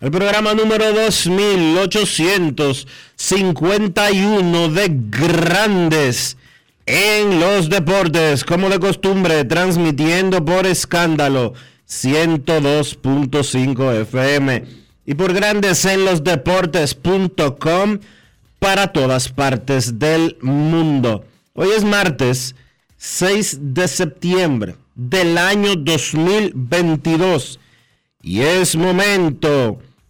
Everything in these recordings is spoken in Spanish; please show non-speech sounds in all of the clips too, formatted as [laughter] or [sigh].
El programa número 2851 de Grandes en los Deportes, como de costumbre, transmitiendo por escándalo 102.5 FM y por Grandes en los Deportes.com para todas partes del mundo. Hoy es martes 6 de septiembre del año 2022 y es momento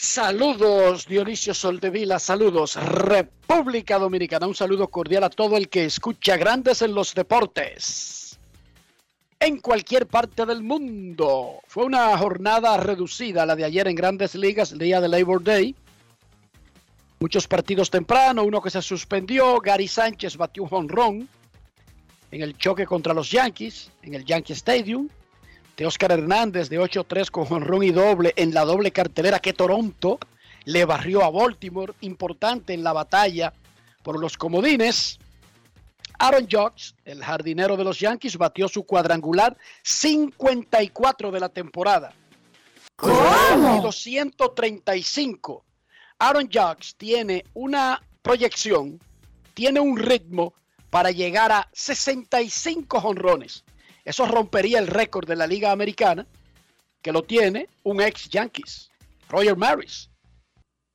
Saludos Dionisio Soldevila, saludos República Dominicana, un saludo cordial a todo el que escucha Grandes en los Deportes. En cualquier parte del mundo. Fue una jornada reducida la de ayer en Grandes Ligas, el día de Labor Day. Muchos partidos temprano, uno que se suspendió, Gary Sánchez batió un jonrón en el choque contra los Yankees, en el Yankee Stadium. De Oscar Hernández de 8-3 con jonrón y doble en la doble cartelera que Toronto le barrió a Baltimore, importante en la batalla por los comodines. Aaron Judge, el jardinero de los Yankees, batió su cuadrangular 54 de la temporada. ¿Cómo? 235. Aaron Judge tiene una proyección, tiene un ritmo para llegar a 65 jonrones. Eso rompería el récord de la Liga Americana, que lo tiene un ex Yankees, Roger Maris.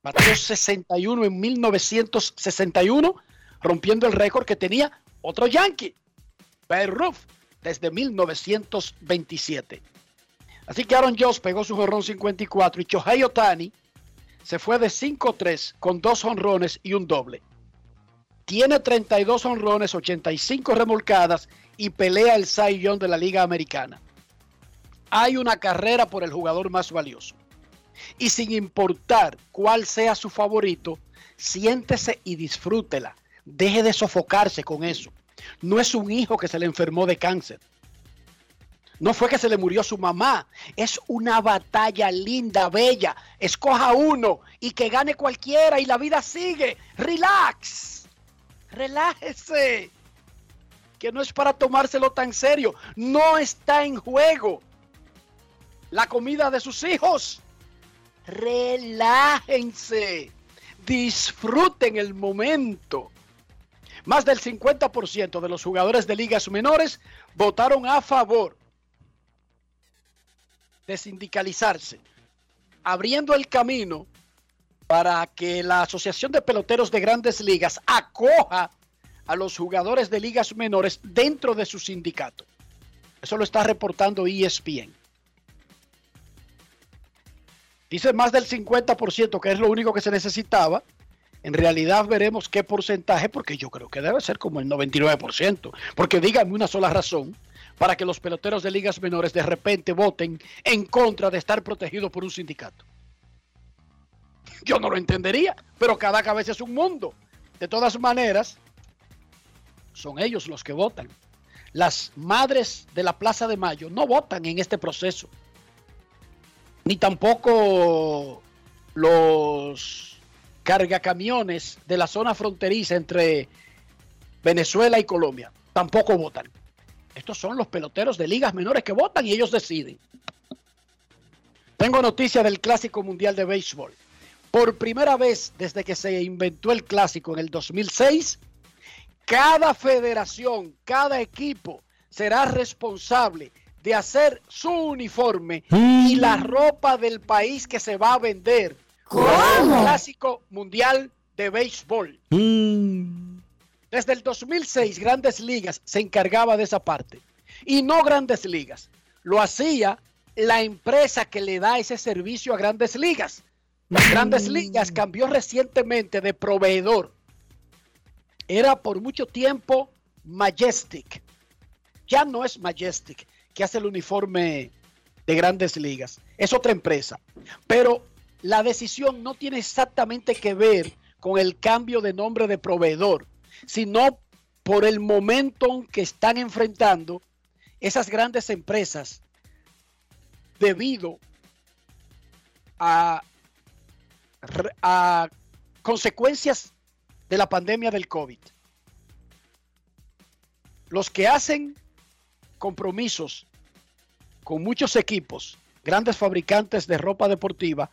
Batió 61 en 1961, rompiendo el récord que tenía otro Yankee, Babe Ruth, desde 1927. Así que Aaron Jones pegó su jonrón 54 y Shohei Otani se fue de 5-3 con dos jonrones y un doble tiene 32 honrones, 85 remolcadas y pelea el Cy Young de la Liga Americana. Hay una carrera por el jugador más valioso. Y sin importar cuál sea su favorito, siéntese y disfrútela. Deje de sofocarse con eso. No es un hijo que se le enfermó de cáncer. No fue que se le murió su mamá. Es una batalla linda, bella. Escoja uno y que gane cualquiera y la vida sigue. Relax relájese, que no es para tomárselo tan serio, no está en juego la comida de sus hijos. Relájense, disfruten el momento. Más del 50% de los jugadores de ligas menores votaron a favor de sindicalizarse, abriendo el camino para que la Asociación de Peloteros de Grandes Ligas acoja a los jugadores de ligas menores dentro de su sindicato. Eso lo está reportando ESPN. Dice más del 50%, que es lo único que se necesitaba. En realidad veremos qué porcentaje, porque yo creo que debe ser como el 99%. Porque díganme una sola razón para que los peloteros de ligas menores de repente voten en contra de estar protegidos por un sindicato. Yo no lo entendería, pero cada cabeza es un mundo. De todas maneras, son ellos los que votan. Las madres de la Plaza de Mayo no votan en este proceso. Ni tampoco los cargacamiones de la zona fronteriza entre Venezuela y Colombia. Tampoco votan. Estos son los peloteros de ligas menores que votan y ellos deciden. Tengo noticia del Clásico Mundial de Béisbol. Por primera vez desde que se inventó el Clásico en el 2006, cada federación, cada equipo será responsable de hacer su uniforme y la ropa del país que se va a vender. ¿Cómo? El Clásico Mundial de Béisbol. Desde el 2006, Grandes Ligas se encargaba de esa parte. Y no Grandes Ligas. Lo hacía la empresa que le da ese servicio a Grandes Ligas. Las Grandes Ligas cambió recientemente de proveedor. Era por mucho tiempo Majestic. Ya no es Majestic que hace el uniforme de Grandes Ligas. Es otra empresa. Pero la decisión no tiene exactamente que ver con el cambio de nombre de proveedor sino por el momento que están enfrentando esas grandes empresas debido a, a consecuencias de la pandemia del COVID. Los que hacen compromisos con muchos equipos, grandes fabricantes de ropa deportiva,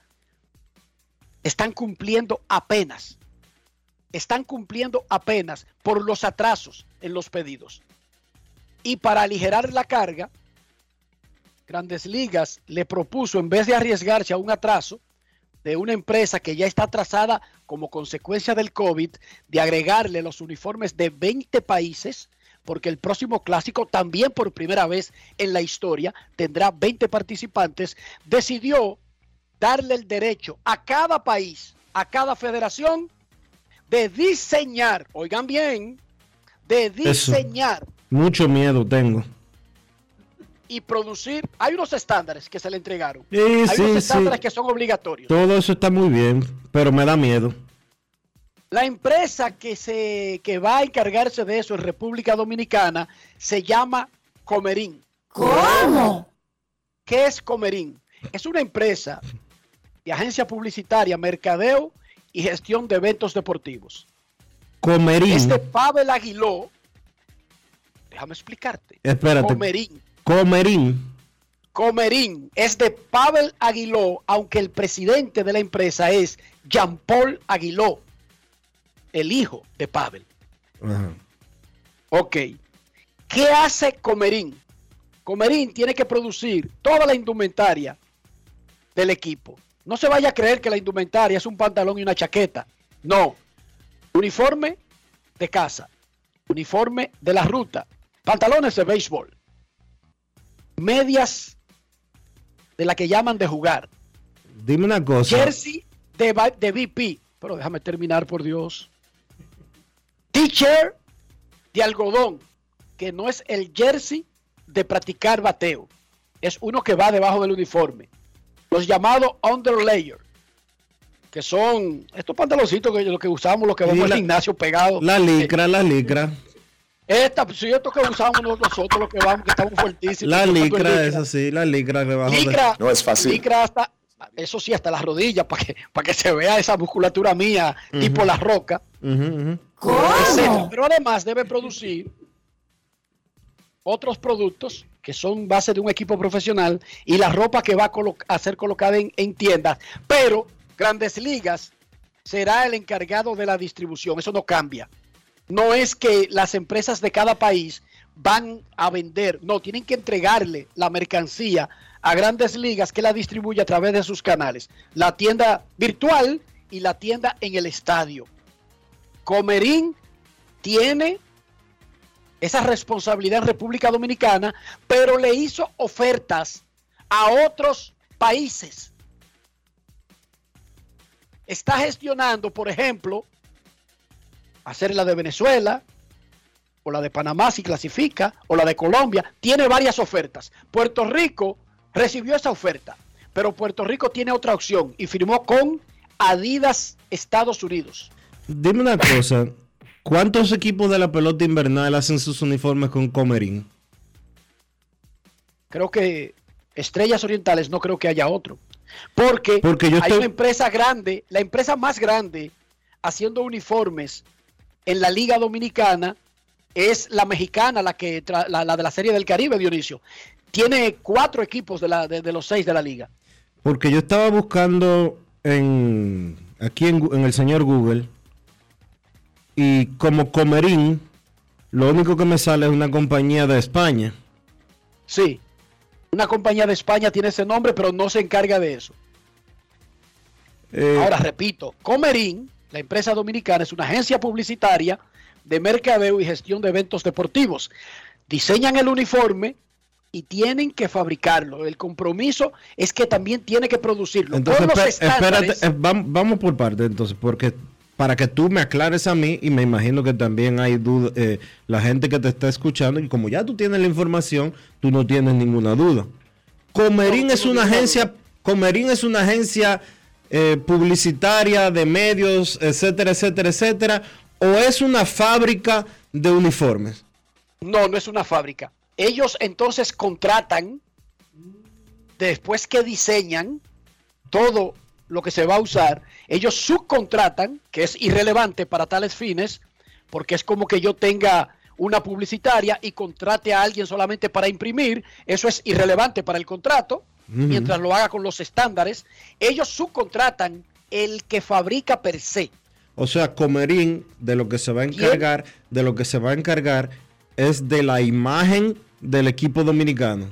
están cumpliendo apenas están cumpliendo apenas por los atrasos en los pedidos. Y para aligerar la carga, Grandes Ligas le propuso, en vez de arriesgarse a un atraso de una empresa que ya está atrasada como consecuencia del COVID, de agregarle los uniformes de 20 países, porque el próximo clásico también por primera vez en la historia tendrá 20 participantes, decidió darle el derecho a cada país, a cada federación, de diseñar, oigan bien, de diseñar. Eso. Mucho miedo tengo. Y producir, hay unos estándares que se le entregaron. Sí, hay sí, unos estándares sí. que son obligatorios. Todo eso está muy bien, pero me da miedo. La empresa que, se, que va a encargarse de eso en República Dominicana se llama Comerín. ¿Cómo? ¿Qué es Comerín? Es una empresa de agencia publicitaria, mercadeo y gestión de eventos deportivos. Comerín. Este Pavel Aguiló, déjame explicarte. Espérate. Comerín. Comerín. Comerín es de Pavel Aguiló, aunque el presidente de la empresa es Jean Paul Aguiló, el hijo de Pavel. Ajá. Ok. ¿Qué hace Comerín? Comerín tiene que producir toda la indumentaria del equipo. No se vaya a creer que la indumentaria es un pantalón y una chaqueta. No. Uniforme de casa. Uniforme de la ruta. Pantalones de béisbol. Medias de la que llaman de jugar. Dime una cosa. Jersey de, de VP. Pero déjame terminar, por Dios. T-shirt de algodón, que no es el jersey de practicar bateo. Es uno que va debajo del uniforme. Los llamados underlayer, que son estos pantaloncitos que lo que usamos, los que vamos al gimnasio pegados. La licra, la licra. Esta, sí, esto que usamos nosotros, los que vamos, que estamos fuertísimos. La licra, esa sí, la licra debajo de- Licra, No es fácil. licra hasta, eso sí, hasta las rodillas, para que, para que se vea esa musculatura mía, tipo la roca. Etcétera. Pero además debe producir otros productos que son base de un equipo profesional y la ropa que va a, colo- a ser colocada en, en tiendas. Pero Grandes Ligas será el encargado de la distribución. Eso no cambia. No es que las empresas de cada país van a vender, no, tienen que entregarle la mercancía a grandes ligas que la distribuye a través de sus canales. La tienda virtual y la tienda en el estadio. Comerín tiene esa responsabilidad en República Dominicana, pero le hizo ofertas a otros países está gestionando, por ejemplo, hacer la de Venezuela, o la de Panamá si clasifica, o la de Colombia, tiene varias ofertas. Puerto Rico recibió esa oferta, pero Puerto Rico tiene otra opción y firmó con Adidas Estados Unidos. Dime una cosa, ¿cuántos equipos de la pelota invernal hacen sus uniformes con Comerín? Creo que Estrellas Orientales no creo que haya otro. Porque, Porque yo hay estoy- una empresa grande, la empresa más grande haciendo uniformes en la Liga Dominicana es la mexicana, la que tra- la, la de la Serie del Caribe, Dionisio. Tiene cuatro equipos de, la, de, de los seis de la liga. Porque yo estaba buscando en aquí en el señor Google y como Comerín, lo único que me sale es una compañía de España. Sí. Una compañía de España tiene ese nombre, pero no se encarga de eso. Eh, Ahora repito, Comerín, la empresa dominicana, es una agencia publicitaria de mercadeo y gestión de eventos deportivos. Diseñan el uniforme y tienen que fabricarlo. El compromiso es que también tiene que producirlo. entonces, los espérate, eh, vam- vamos por parte entonces, porque para que tú me aclares a mí y me imagino que también hay duda, eh, la gente que te está escuchando y como ya tú tienes la información, tú no tienes ninguna duda. Comerín No es una agencia. Comerín es una agencia eh, publicitaria de medios, etcétera, etcétera, etcétera, o es una fábrica de uniformes. No, no es una fábrica. Ellos entonces contratan, después que diseñan todo lo que se va a usar, ellos subcontratan, que es irrelevante para tales fines, porque es como que yo tenga una publicitaria y contrate a alguien solamente para imprimir, eso es irrelevante para el contrato, mientras lo haga con los estándares. Ellos subcontratan el que fabrica per se. O sea, Comerín de lo que se va a encargar, de lo que se va a encargar es de la imagen del equipo dominicano.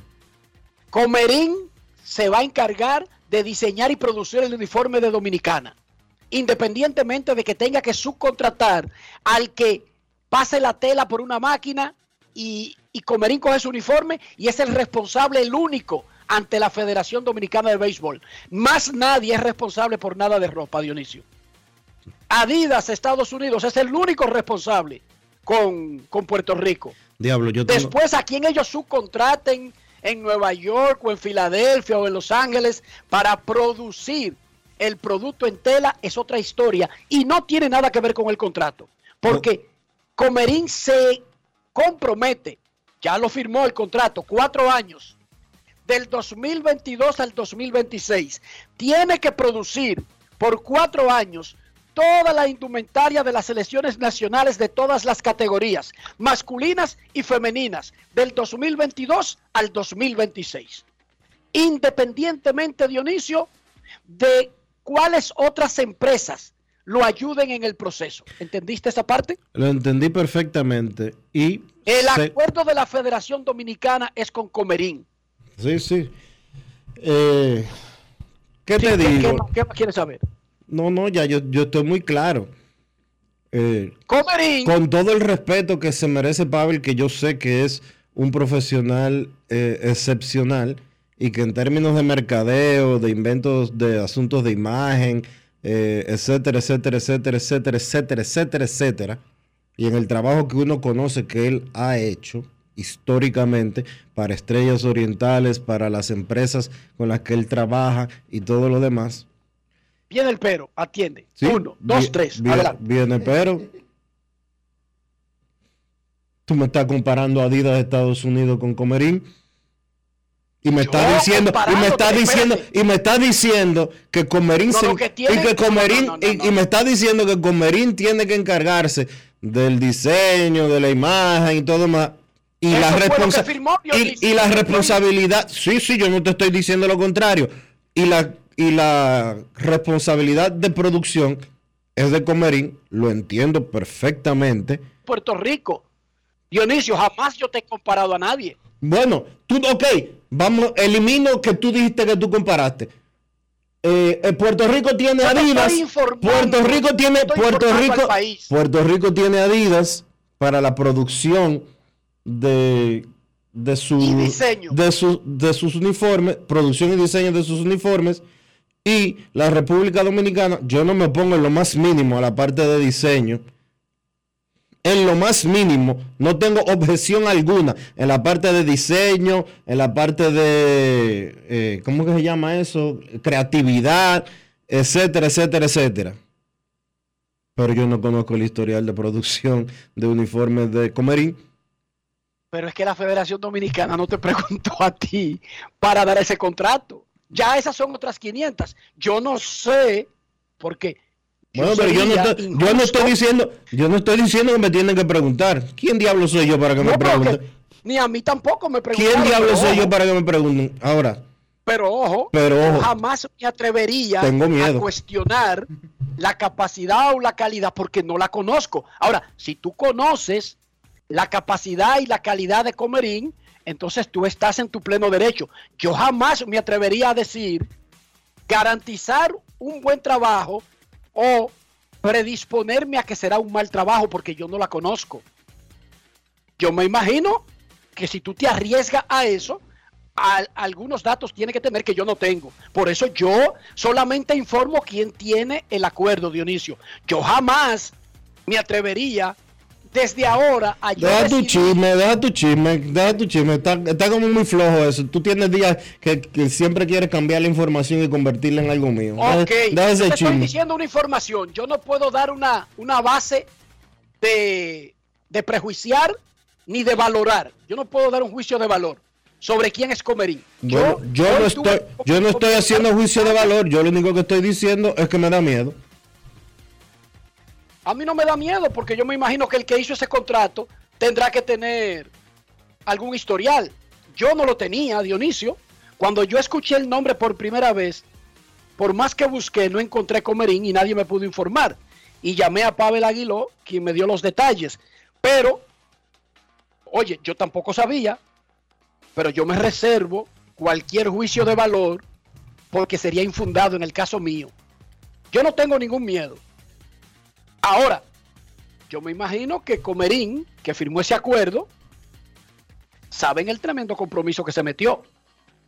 Comerín se va a encargar de diseñar y producir el uniforme de Dominicana, independientemente de que tenga que subcontratar al que pase la tela por una máquina y, y Comerín coge su uniforme y es el responsable, el único, ante la Federación Dominicana de Béisbol. Más nadie es responsable por nada de ropa, Dionisio. Adidas, Estados Unidos, es el único responsable con, con Puerto Rico. Diablo, yo tengo... Después, a quien ellos subcontraten en Nueva York o en Filadelfia o en Los Ángeles para producir el producto en tela es otra historia y no tiene nada que ver con el contrato. Porque Comerín se compromete, ya lo firmó el contrato, cuatro años, del 2022 al 2026. Tiene que producir por cuatro años toda la indumentaria de las selecciones nacionales de todas las categorías, masculinas y femeninas, del 2022 al 2026. Independientemente, Dionisio, de cuáles otras empresas lo ayuden en el proceso. ¿Entendiste esa parte? Lo entendí perfectamente y... El acuerdo de la Federación Dominicana es con Comerín. Sí, sí. Eh, ¿Qué Sí, te ¿qué- digo? ¿Qué, más- qué más quieres saber? No, no, ya yo, yo estoy muy claro. Eh, Comerín. con todo el respeto que se merece Pavel, que yo sé que es un profesional eh, excepcional y que en términos de mercadeo, de inventos de asuntos de imagen, eh, etcétera, etcétera, etcétera, etcétera, etcétera, etcétera, etcétera, y en el trabajo que uno conoce que él ha hecho históricamente para Estrellas Orientales, para las empresas con las que él trabaja y todo lo demás. Viene el pero, atiende. Sí, Uno, dos, vi- tres. vi- Adelante. Viene, pero. Tú me estás comparando a Adidas de Estados Unidos con Comerín. Y me Yo estás diciendo, y me estás diciendo, espérate. y me estás diciendo que Comerín No, se- que tiene- y que Comerín, no, no, no, y- y me estás diciendo que Comerín tiene que encargarse del diseño, de la imagen y todo más. Y Eso la, responsa- y, y la responsabilidad, sí, sí, yo no te estoy diciendo lo contrario. Y la, y la responsabilidad de producción es de Comerín, lo entiendo perfectamente. Puerto Rico. Dionisio, jamás yo te he comparado a nadie. Bueno, tú, ok, vamos, elimino que tú dijiste que tú comparaste. Eh, eh, Puerto Rico tiene Yo Adidas. Puerto Rico tiene Puerto Rico. Puerto Rico tiene Adidas para la producción de de su Y diseño. de sus de sus uniformes, producción y diseño de sus uniformes Y la República Dominicana, yo no me opongo en lo más mínimo a la parte de diseño. En lo más mínimo, no tengo objeción alguna en la parte de diseño, en la parte de, eh, ¿cómo que se llama eso? Creatividad, etcétera, etcétera, etcétera. Pero yo no conozco el historial de producción de uniformes de Comerín. Pero es que la Federación Dominicana no te preguntó a ti para dar ese contrato. Ya esas son otras 500. Yo no sé, porque... Bueno, pero yo no, estoy, yo no estoy diciendo, yo no estoy diciendo que me tienen que preguntar. ¿Quién diablo soy yo para que me No, pregunten? ni a mí tampoco me preguntaron. ¿Quién diablo soy yo para que me pregunten? Ahora, Pero ojo, Pero ojo. jamás me atrevería Tengo miedo. a cuestionar la capacidad o la calidad porque no la conozco. Ahora, si tú conoces la capacidad y la calidad de Comerín, entonces tú estás en tu pleno derecho. Yo jamás me atrevería a decir garantizar un buen trabajo o predisponerme a que será un mal trabajo porque yo no la conozco. Yo me imagino que si tú te arriesgas a eso, al- algunos datos tiene que tener que yo no tengo. Por eso yo solamente informo quién tiene el acuerdo, Dionisio. Yo jamás me atrevería desde ahora a yo deja tu chisme, deja tu chisme, deja tu chisme. Está, está como muy flojo eso. Tú tienes días que, que siempre quieres cambiar la información y convertirla en algo mío. Ok, deja yo te estoy diciendo una información. Yo no puedo dar una, una base de, de prejuiciar ni de valorar. Yo no puedo dar un juicio de valor sobre quién es Comerín. Bueno, yo, no estoy, yo no estoy haciendo juicio de valor. Yo lo único que estoy diciendo es que me da miedo. A mí no me da miedo porque yo me imagino que el que hizo ese contrato tendrá que tener algún historial. Yo no lo tenía, Dionisio. Cuando yo escuché el nombre por primera vez, por más que busqué, no encontré Comerín y nadie me pudo informar. Y llamé a Pavel Aguiló, quien me dio los detalles. Pero, oye, yo tampoco sabía, pero yo me reservo cualquier juicio de valor porque sería infundado en el caso mío. Yo no tengo ningún miedo. Ahora, yo me imagino que Comerín, que firmó ese acuerdo, saben el tremendo compromiso que se metió.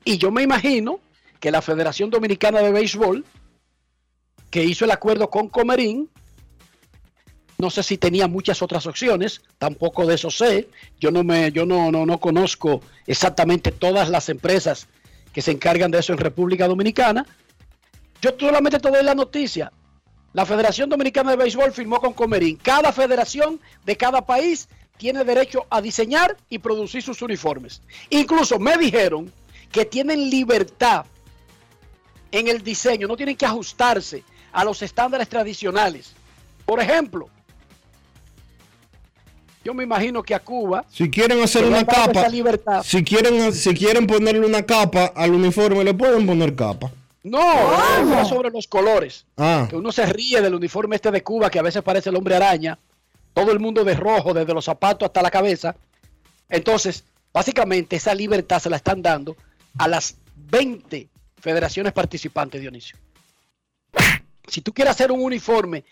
Y yo me imagino que la Federación Dominicana de Béisbol, que hizo el acuerdo con Comerín, no sé si tenía muchas otras opciones, tampoco de eso sé. Yo no me, yo no, no, no conozco exactamente todas las empresas que se encargan de eso en República Dominicana. Yo solamente te doy la noticia. La Federación Dominicana de Béisbol firmó con Comerín. Cada federación de cada país tiene derecho a diseñar y producir sus uniformes. Incluso me dijeron que tienen libertad en el diseño, no tienen que ajustarse a los estándares tradicionales. Por ejemplo, yo me imagino que a Cuba Si quieren hacer una capa, si quieren, si quieren ponerle una capa al uniforme, le pueden poner capa. No, era sobre los colores. Ah, que uno se ríe del uniforme este de Cuba que a veces parece el hombre araña, todo el mundo de rojo, desde los zapatos hasta la cabeza. Entonces, básicamente esa libertad se la están dando a las 20 federaciones participantes, Dionisio. Si tú quieres hacer un uniforme,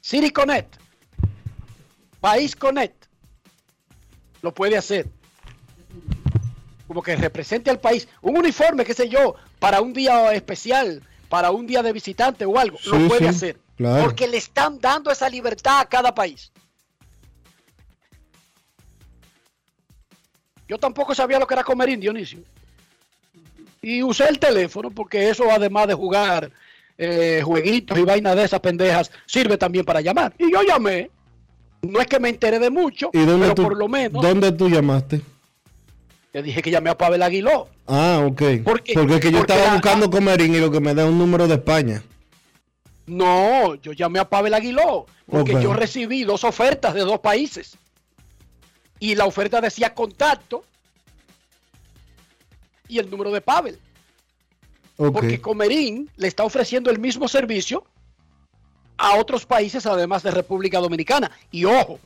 City Connect, País Connect, lo puede hacer. Como que represente al país. Un uniforme, qué sé yo, para un día especial, para un día de visitante o algo, Sí, lo puede sí, hacer. claro. Porque le están dando esa libertad a cada país. Yo tampoco sabía lo que era Comerín, Dionisio. Y usé el teléfono porque eso, además de jugar eh, jueguitos y vainas de esas pendejas, sirve también para llamar. Y yo llamé. No es que me enteré de mucho, ¿y dónde pero tú, por lo menos dónde tú llamaste? Le dije que llamé a Pavel Aguiló. Ah, ok. Porque- Porque es que yo porque estaba la- buscando Comerín y lo que me da es un número de España. No, yo llamé a Pavel Aguiló porque yo recibí dos ofertas de dos países. Y la oferta decía contacto y el número de Pavel. Porque Comerín le está ofreciendo el mismo servicio a otros países además de República Dominicana. Y ojo,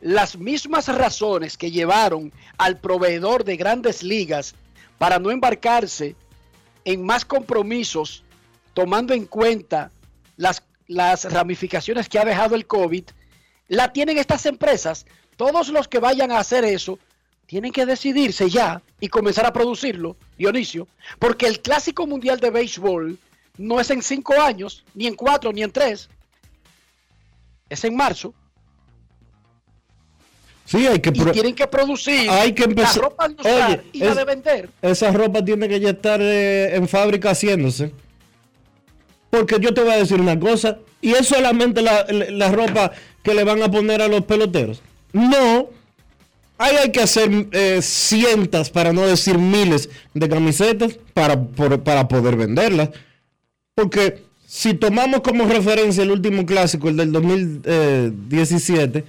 las mismas razones que llevaron al proveedor de grandes ligas para no embarcarse en más compromisos, tomando en cuenta las, las ramificaciones que ha dejado el COVID, la tienen estas empresas. Todos los que vayan a hacer eso tienen que decidirse ya y comenzar a producirlo, Dionisio, porque el clásico mundial de béisbol no es en cinco años, ni en cuatro, ni en tres, es en marzo. Sí, hay que y pro- tienen que producir hay que empezar- la ropa de usar Oye, y la es- de vender. esa ropa tiene que ya estar eh, en fábrica haciéndose. Porque yo te voy a decir una cosa, y es solamente la, la- la ropa que le van a poner a los peloteros. No, ahí hay que hacer eh, cientos, para no decir miles, de camisetas para, por- para poder venderlas. Porque si tomamos como referencia el último clásico, el del 2017,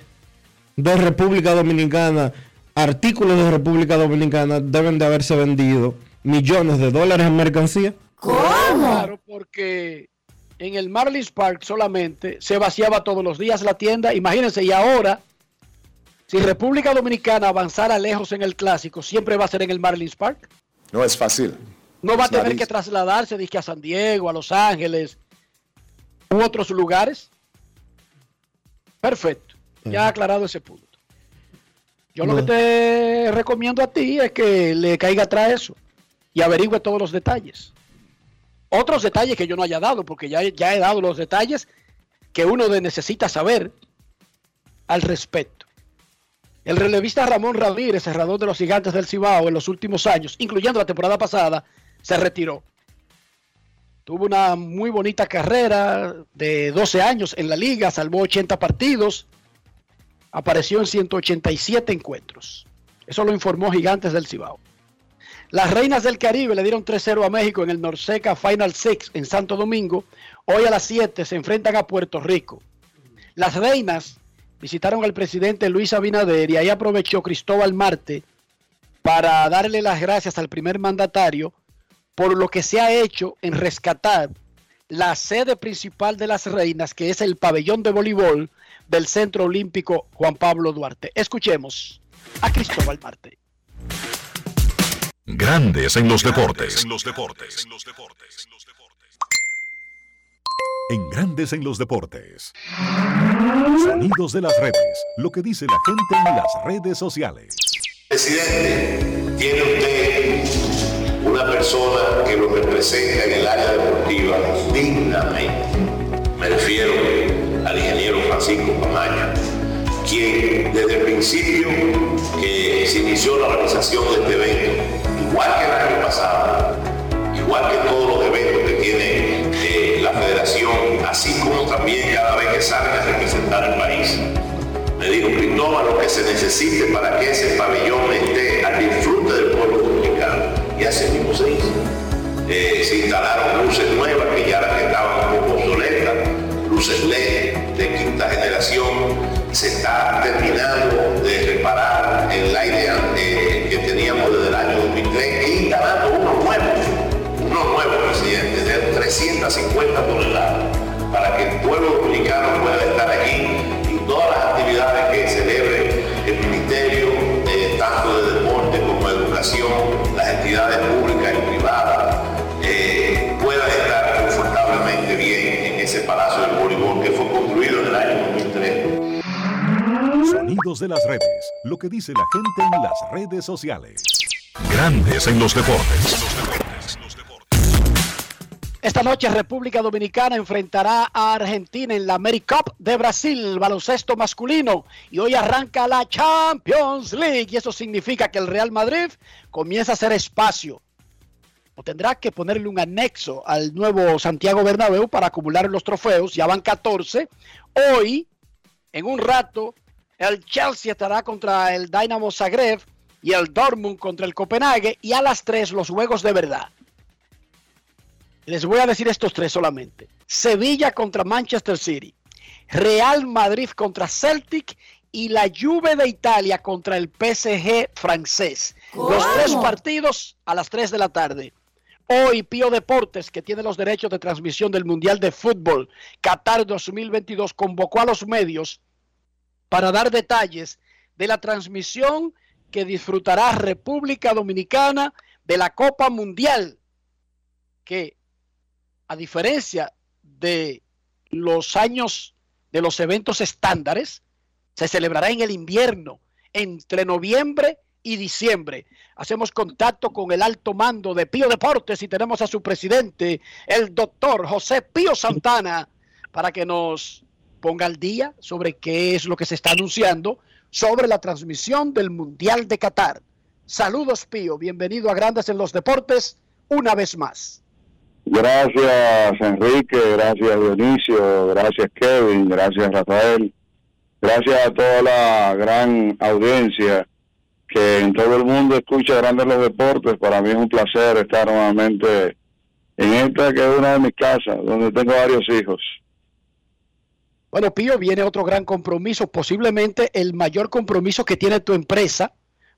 de República Dominicana, artículos de República Dominicana deben de haberse vendido millones de dólares en mercancía. Claro, porque en el Marlins Park solamente se vaciaba todos los días la tienda. Imagínense, y ahora, si República Dominicana avanzara lejos en el clásico, siempre va a ser en el Marlins Park. No es fácil. No va a tener que trasladarse dizque, a San Diego, a Los Ángeles u otros lugares. Perfecto. Ya aclarado ese punto. Yo lo que te recomiendo a ti es que le caiga atrás eso y averigüe todos los detalles. Otros detalles que yo no haya dado, porque ya, ya he dado los detalles que uno necesita saber al respecto. El relevista Ramón Ramírez, cerrador de los gigantes del Cibao en los últimos años, incluyendo la temporada pasada, se retiró. Tuvo una muy bonita carrera de 12 años en la liga, salvó 80 partidos, apareció en 187 encuentros. Eso lo informó Gigantes del Cibao. Las Reinas del Caribe le dieron 3-0 a México en el Norseca Final Six en Santo Domingo. Hoy a las 7 se enfrentan a Puerto Rico. Las Reinas visitaron al presidente Luis Abinader y ahí aprovechó Cristóbal Marte para darle las gracias al primer mandatario por lo que se ha hecho en rescatar la sede principal de las reinas, que es el pabellón de voleibol del Centro Olímpico Juan Pablo Duarte. Escuchemos a Cristóbal Marte. Grandes en los deportes. En los deportes. En Grandes en los deportes. Sonidos de las redes. Lo que dice la gente en las redes sociales. Presidente, tiene usted una persona que lo representa en el área deportiva dignamente. Me refiero Francisco Pamaña, quien desde el principio que se inició la organización de este evento, igual que el año pasado, igual que todos los eventos que tiene eh, la federación, así como también cada vez que salen a representar el país, le digo, Cristóbal, lo que se necesite para que ese pabellón esté al disfrute del pueblo dominicano. Y así mismo se hizo. Eh, se instalaron luces nuevas que ya las que estaban un poco obsoletas, luces LED Se está terminando de reparar el aire eh, que teníamos desde el año 2003 e instalando uno nuevo, uno nuevo, presidente, de 350 toneladas, para que el pueblo dominicano pueda estar allí y todas las actividades que celebre el Ministerio, tanto de deporte como de educación, las entidades públicas y privadas, eh, puedan estar confortablemente bien en ese Palacio del De las redes. Lo que dice la gente en las redes sociales. Grandes en los deportes. Esta noche República Dominicana enfrentará a Argentina en la AmeriCup de Brasil, baloncesto masculino. Y hoy arranca la Champions League. Y eso significa que el Real Madrid comienza a hacer espacio. O tendrá que ponerle un anexo al nuevo Santiago Bernabéu para acumular los trofeos. Ya van 14. Hoy, en un rato, el Chelsea estará contra el Dynamo Zagreb y el Dortmund contra el Copenhague. Y a las 3 los juegos de verdad. Les voy a decir estos tres solamente. Sevilla contra Manchester City, Real Madrid contra Celtic y la Juve de Italia contra el PSG francés. Los tres partidos a las 3 de la tarde. Hoy Pío Deportes, que tiene los derechos de transmisión del Mundial de Fútbol Qatar 2022, convocó a los medios para dar detalles de la transmisión que disfrutará República Dominicana de la Copa Mundial, que a diferencia de los años de los eventos estándares, se celebrará en el invierno, entre noviembre y diciembre. Hacemos contacto con el alto mando de Pío Deportes y tenemos a su presidente, el doctor José Pío Santana, para que nos ponga al día sobre qué es lo que se está anunciando sobre la transmisión del Mundial de Qatar. Saludos Pío, bienvenido a Grandes en los Deportes una vez más. Gracias Enrique, gracias Dionisio, gracias Kevin, gracias Rafael, gracias a toda la gran audiencia que en todo el mundo escucha Grandes los Deportes. Para mí es un placer estar nuevamente en esta que es una de mis casas, donde tengo varios hijos. Bueno, Pío, viene otro gran compromiso, posiblemente el mayor compromiso que tiene tu empresa,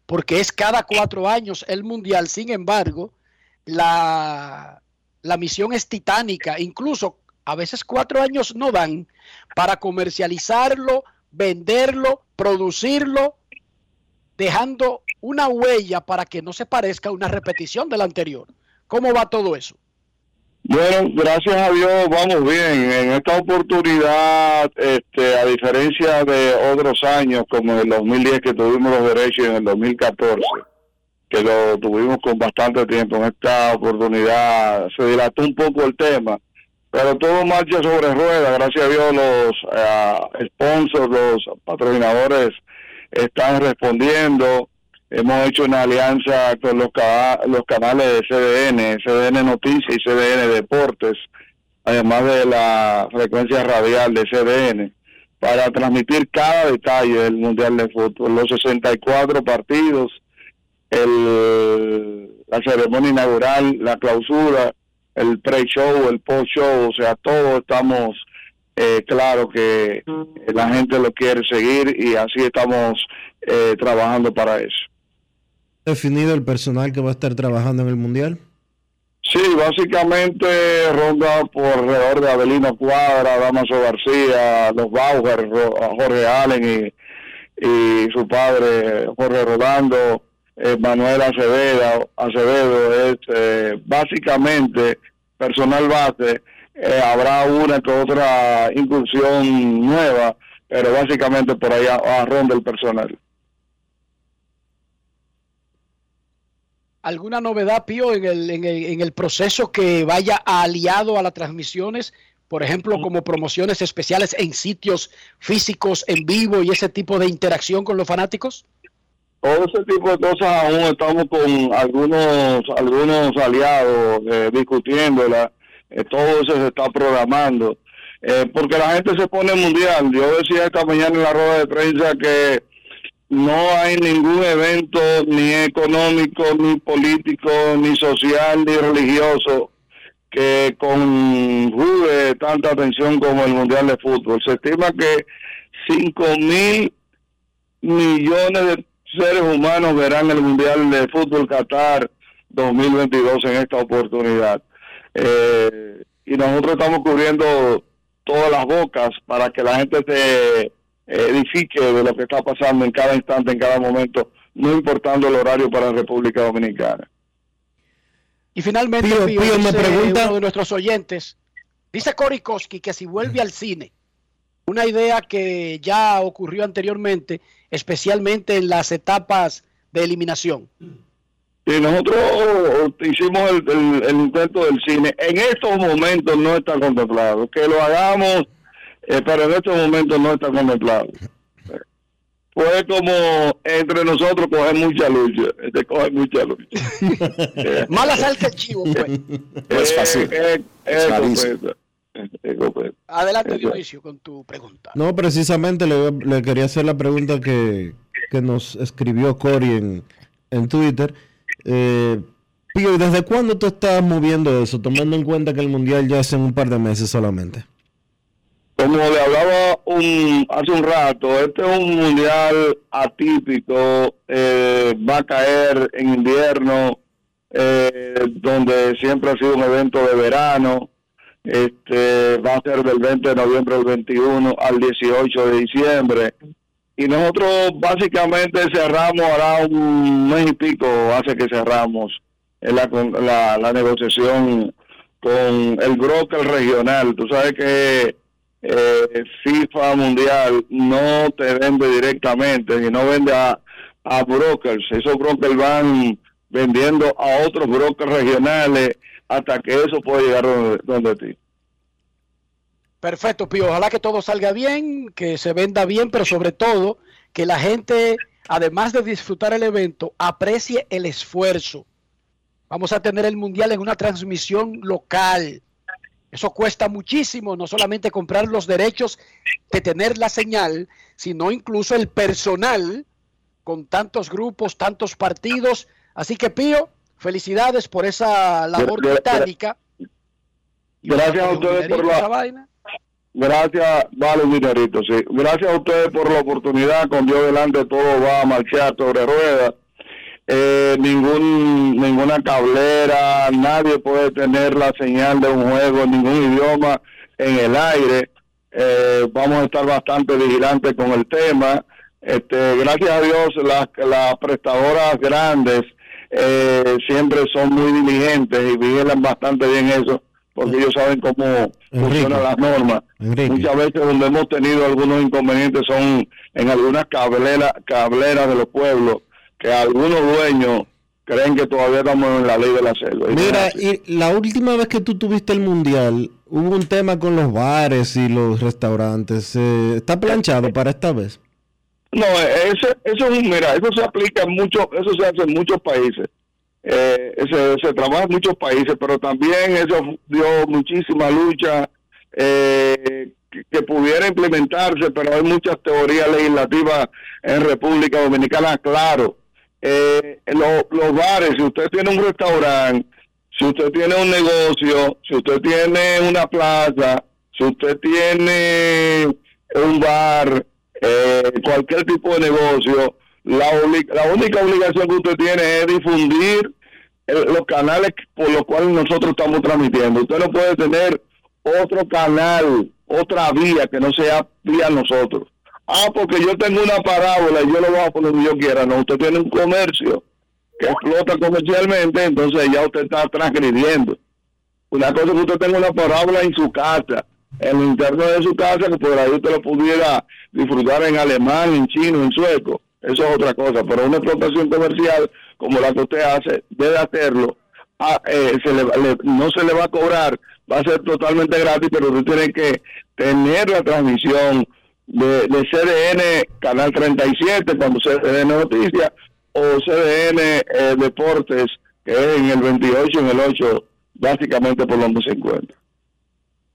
porque es cada cuatro años el Mundial. Sin embargo, la, la misión es titánica, incluso a veces cuatro años no dan para comercializarlo, venderlo, producirlo, dejando una huella para que no se parezca a una repetición de la anterior. ¿Cómo va todo eso? Bueno, gracias a Dios vamos bien. En esta oportunidad, este, a diferencia de otros años, como en el 2010 que tuvimos los derechos y en el 2014, que lo tuvimos con bastante tiempo, en esta oportunidad se dilató un poco el tema, pero todo marcha sobre ruedas. Gracias a Dios los uh, sponsors, los patrocinadores están respondiendo hemos hecho una alianza con los, canales de CDN, CDN Noticias y CDN Deportes, además de la frecuencia radial de CDN, para transmitir cada detalle del Mundial de Fútbol, los 64 partidos, el, la ceremonia inaugural, la clausura, el pre-show, el post-show, o sea, todos estamos eh, claro que la gente lo quiere seguir y así estamos eh, trabajando para eso definido el personal que va a estar trabajando en el Mundial? Sí, básicamente ronda por alrededor de Abelino Cuadra, Damaso García, los Bauer, Jorge Allen y, su padre Jorge Rolando, eh, Manuel Acevedo, Acevedo es eh, básicamente personal base. Eh, habrá una que otra incursión nueva, pero básicamente por ahí a ronda el personal. ¿Alguna novedad, Pío, en el, en, el, en el proceso que vaya aliado a las transmisiones? Por ejemplo, como promociones especiales en sitios físicos, en vivo y ese tipo de interacción con los fanáticos? Todo ese tipo de cosas aún estamos con algunos algunos aliados eh, discutiéndola. Eh, todo eso se está programando. Eh, porque la gente se pone mundial. Yo decía esta mañana en la rueda de prensa que no hay ningún evento ni económico, ni político, ni social, ni religioso que conjugue tanta atención como el Mundial de Fútbol. Se estima que 5 mil millones de seres humanos verán el Mundial de Fútbol Qatar 2022 en esta oportunidad. Eh, y nosotros estamos cubriendo todas las bocas para que la gente se edifique de lo que está pasando en cada instante, en cada momento, no importando el horario para la República Dominicana. Y finalmente, Pío, me pregunta uno de nuestros oyentes, dice Korikoski que si vuelve al cine, una idea que ya ocurrió anteriormente, especialmente en las etapas de eliminación. Y nosotros hicimos el, el intento del cine. En estos momentos no está contemplado. Que lo hagamos eh, pero en estos momentos no está contemplado. Fue como entre nosotros coger mucha lucha, este coge mucha lucha. [laughs] Mala salsa el chivo, pues. es fácil. Eh, Adelante, Dionisio, con tu pregunta. No, precisamente le, quería hacer la pregunta que, que nos escribió Cory en, en Twitter. Eh, Pío, ¿desde cuándo tú estás moviendo eso, tomando en cuenta que el Mundial ya hace un par de meses solamente? Como le hablaba un, hace un rato, este es un mundial atípico, eh, va a caer en invierno, eh, donde siempre ha sido un evento de verano, este va a ser del 20 de noviembre al 21 al 18 de diciembre. Y nosotros básicamente cerramos, ahora un mes y pico hace que cerramos la, la, la negociación con el broker regional. Tú sabes que eh, FIFA Mundial no te vende directamente, y no vende a a brokers. Esos brokers van vendiendo a otros brokers regionales hasta que eso pueda llegar donde, donde ti. Perfecto, Pío. Ojalá que todo salga bien, que se venda bien, pero sobre todo que la gente, además de disfrutar el evento, aprecie el esfuerzo. Vamos a tener el Mundial en una transmisión local. Eso cuesta muchísimo, no solamente comprar los derechos de tener la señal, sino incluso el personal con tantos grupos, tantos partidos. Así que Pío, felicidades por esa labor titánica. Gracias a ustedes por la... Gracias, vale, dinerito, sí. Gracias a ustedes por la oportunidad. Con Dios delante todo va a marchar sobre ruedas. Eh, ningún ninguna cablera, nadie puede tener la señal de un juego en ningún idioma en el aire. Eh, vamos a estar bastante vigilantes con el tema. Este, gracias a Dios, las, las prestadoras grandes eh, siempre son muy diligentes y vigilan bastante bien eso porque ellos saben cómo funcionan las normas. Muchas veces donde hemos tenido algunos inconvenientes son en algunas cableras, cableras de los pueblos, que algunos dueños creen que todavía estamos en la ley de la selva. Mira, y la última vez que tú tuviste el mundial, hubo un tema con los bares y los restaurantes. Eh, ¿Está planchado para esta vez? No, eso, eso, mira, eso se aplica en muchos, eso se hace en muchos países eh, se, trabaja en muchos países, pero también eso dio muchísima lucha eh, que, pudiera implementarse, pero hay muchas teorías legislativas en República Dominicana, claro. Eh, los bares, si usted tiene un restaurante, si usted tiene un negocio, si usted tiene una plaza, si usted tiene un bar, eh, cualquier tipo de negocio, la, la única obligación que usted tiene es difundir los canales por los cuales nosotros estamos transmitiendo. Usted no puede tener otro canal, otra vía que no sea vía nosotros. Ah, porque yo tengo una parábola y yo lo voy a poner donde yo quiera. No, usted tiene un comercio que explota comercialmente, entonces ya usted está transgrediendo. Una cosa es que usted tenga una parábola en su casa, en el interno de su casa, que por ahí usted lo pudiera disfrutar en alemán, en chino, en sueco eso es otra cosa, pero una explotación comercial como la que usted hace, debe hacerlo, ah, eh, no se le va a cobrar, va a ser totalmente gratis, pero usted tiene que tener la transmisión de, CDN Canal 37, cuando CDN Noticias, o CDN eh, Deportes, que es en el 28, en el 8, básicamente por donde se encuentra.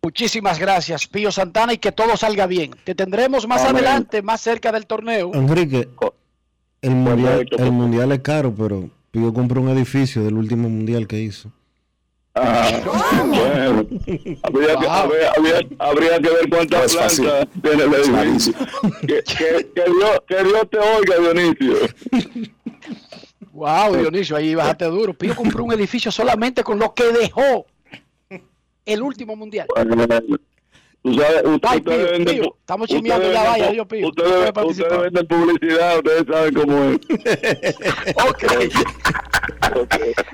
Muchísimas gracias, Pío Santana, y que todo salga bien. Te tendremos más adelante, más cerca del torneo. Enrique, el mundial, el mundial es caro, pero Pío compró un edificio del último mundial que hizo. Ah, bueno, habría, que, habría, que ver cuántas plantas tiene el edificio. que, que, Dios, que Dios te oiga, Dionisio. Wow, Dionisio, ahí bájate duro. Pío compró un edificio solamente con lo que dejó el último mundial. Estamos chimeando ya, vaya, Dios pío. Ustedes, ustedes venden publicidad, ustedes saben cómo es. [laughs] okay.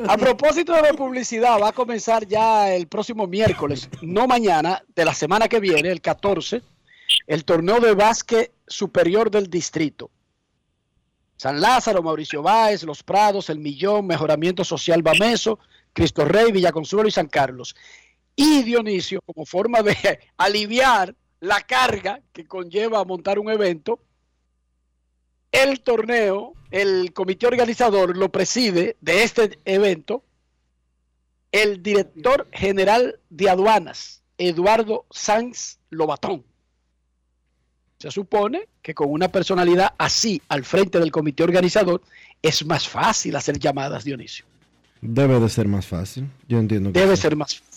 A propósito de publicidad, va a comenzar ya el próximo miércoles, no mañana, de la semana que viene, el 14, el torneo de básquet superior del distrito. San Lázaro, Mauricio Báez, Los Prados, El Millón, Mejoramiento Social Bameso, Cristo Rey, Villaconsuelo y San Carlos y Dionisio como forma de [laughs] aliviar la carga que conlleva montar un evento. El torneo, el comité organizador lo preside de este evento el director general de aduanas, Eduardo Sanz Lobatón. Se supone que con una personalidad así al frente del comité organizador es más fácil hacer llamadas, Dionisio. Debe de ser más fácil, yo entiendo. Que Debe ser más fácil.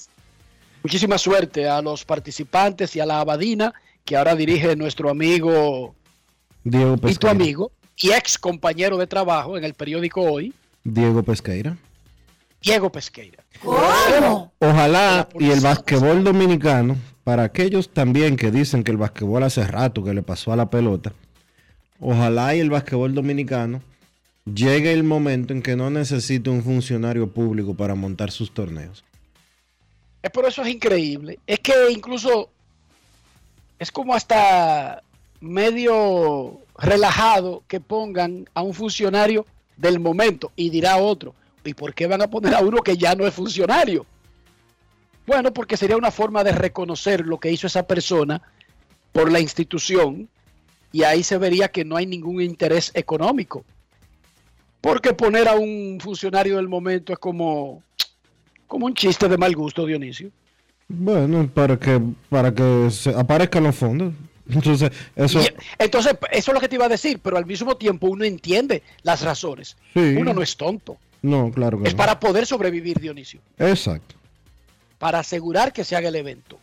Muchísima suerte a los participantes y a la abadina que ahora dirige nuestro amigo Diego y tu amigo y ex compañero de trabajo en el periódico Hoy. Diego Pesqueira. Diego Pesqueira. Ojalá y el basquetbol dominicano, para aquellos también que dicen que el basquetbol hace rato que le pasó a la pelota, ojalá y el basquetbol dominicano llegue el momento en que no necesite un funcionario público para montar sus torneos. Es por eso es increíble. Es que incluso es como hasta medio relajado que pongan a un funcionario del momento y dirá otro, ¿y por qué van a poner a uno que ya no es funcionario? Bueno, porque sería una forma de reconocer lo que hizo esa persona por la institución y ahí se vería que no hay ningún interés económico. Porque poner a un funcionario del momento es como, como un chiste de mal gusto, Dionisio. Bueno, para que, para que se aparezcan los fondos. [laughs] Entonces, eso... Y- entonces, eso es lo que te iba a decir, pero al mismo tiempo uno entiende las razones. Sí. Uno no es tonto. No, claro que Es no. para poder sobrevivir, Dionisio. Exacto. Para asegurar que se haga el evento.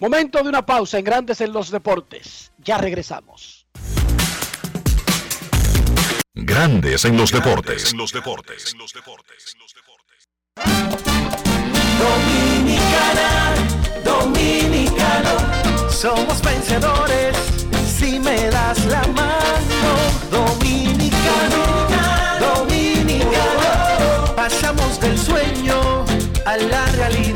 Momento de una pausa en Grandes en los Deportes. Ya regresamos. Grandes en los deportes. En los deportes. Dominicana, dominicano, somos vencedores si me das la mano. Dominicano, dominicano, pasamos del sueño a la realidad.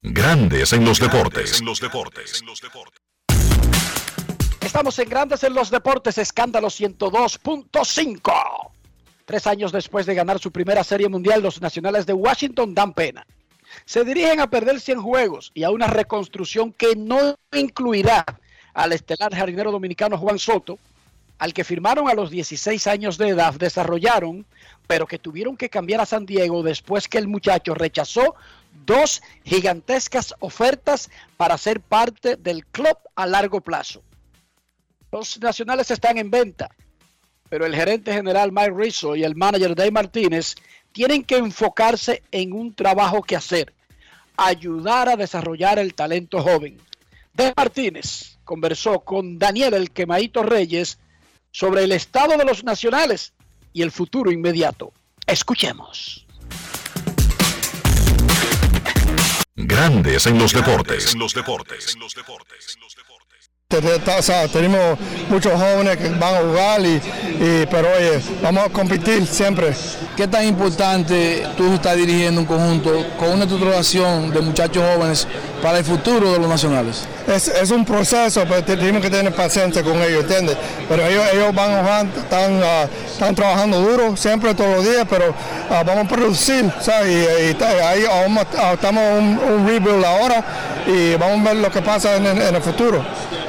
Grandes en los deportes. En los deportes. Estamos en Grandes en los Deportes, escándalo 102.5. Tres años después de ganar su primera serie mundial, los nacionales de Washington dan pena. Se dirigen a perder 100 juegos y a una reconstrucción que no incluirá al estelar jardinero dominicano Juan Soto, al que firmaron a los 16 años de edad, desarrollaron, pero que tuvieron que cambiar a San Diego después que el muchacho rechazó dos gigantescas ofertas para ser parte del club a largo plazo. Los nacionales están en venta, pero el gerente general Mike Rizzo y el manager Dave Martínez tienen que enfocarse en un trabajo que hacer, ayudar a desarrollar el talento joven. Dave Martínez conversó con Daniel El Quemadito Reyes sobre el estado de los nacionales y el futuro inmediato. Escuchemos. Grandes en los deportes. En los deportes. O sea, tenemos muchos jóvenes que van a jugar, y, y- pero oye, vamos a competir siempre. ¿Qué tan importante tú estás dirigiendo un conjunto con una estructuración de muchachos jóvenes para el futuro de los nacionales? Es, es un proceso, pero te- tenemos que tener paciencia con ellos, ¿entiendes? Pero ellos, ellos van a jugar, están, ah, están trabajando duro, siempre, todos los días, pero ah, vamos a producir, ¿sabes? Y, ahí vamos a- estamos en un, un rebuild ahora y vamos a ver lo que pasa en el futuro.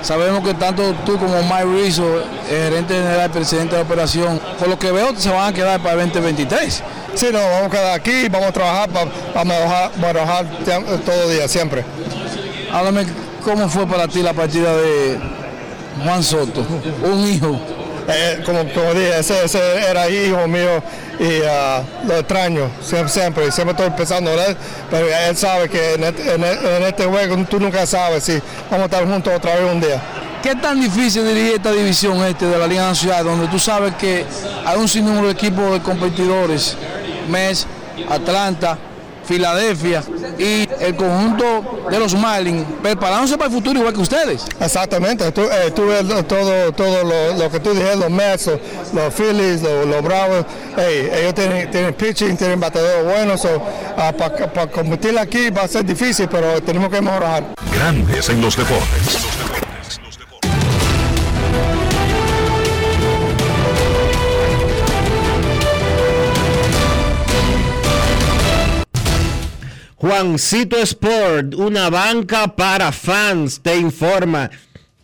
Sabemos que tanto tú como Mike Rizzo, el gerente general, presidente de la operación, por lo que veo se van a quedar para el 2023. Sí, no, vamos a quedar aquí, vamos a trabajar mejorar, mejorar tem- todo el día, siempre. Háblame cómo fue para ti la partida de Juan Soto, un hijo. Eh, como, como dije, ese, era hijo mío y ah, lo extraño siempre, siempre, siempre estoy pensando en él, pero él sabe que en este, e- en este juego tú nunca sabes si vamos a estar juntos otra vez un día. ¿Qué tan difícil dirigir esta división este de la Liga Nacional, donde tú sabes que hay un sinnúmero de equipos de competidores, MES, Atlanta, Filadelfia y el conjunto de los Marlins, preparándose para el futuro igual que ustedes? Exactamente, tú, eh, tú ves todo, todo lo, lo que tú dijiste, los Mets, los, los Phillies, los, los Bravos, hey, ellos tienen, tienen pitching, tienen bateadores buenos, para competir aquí va a ser difícil, pero tenemos que mejorar. Grandes en los deportes. Juancito Sport, una banca para fans, te informa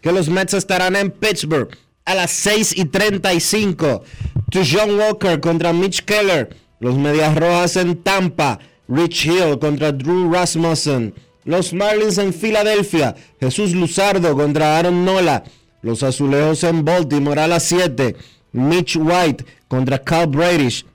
que los Mets estarán en Pittsburgh a las 6 y 35. To John Walker contra Mitch Keller. Los Medias Rojas en Tampa. Rich Hill contra Drew Rasmussen. Los Marlins en Filadelfia. Jesús Luzardo contra Aaron Nola. Los Azulejos en Baltimore a las 7. Mitch White contra Cal Bradish.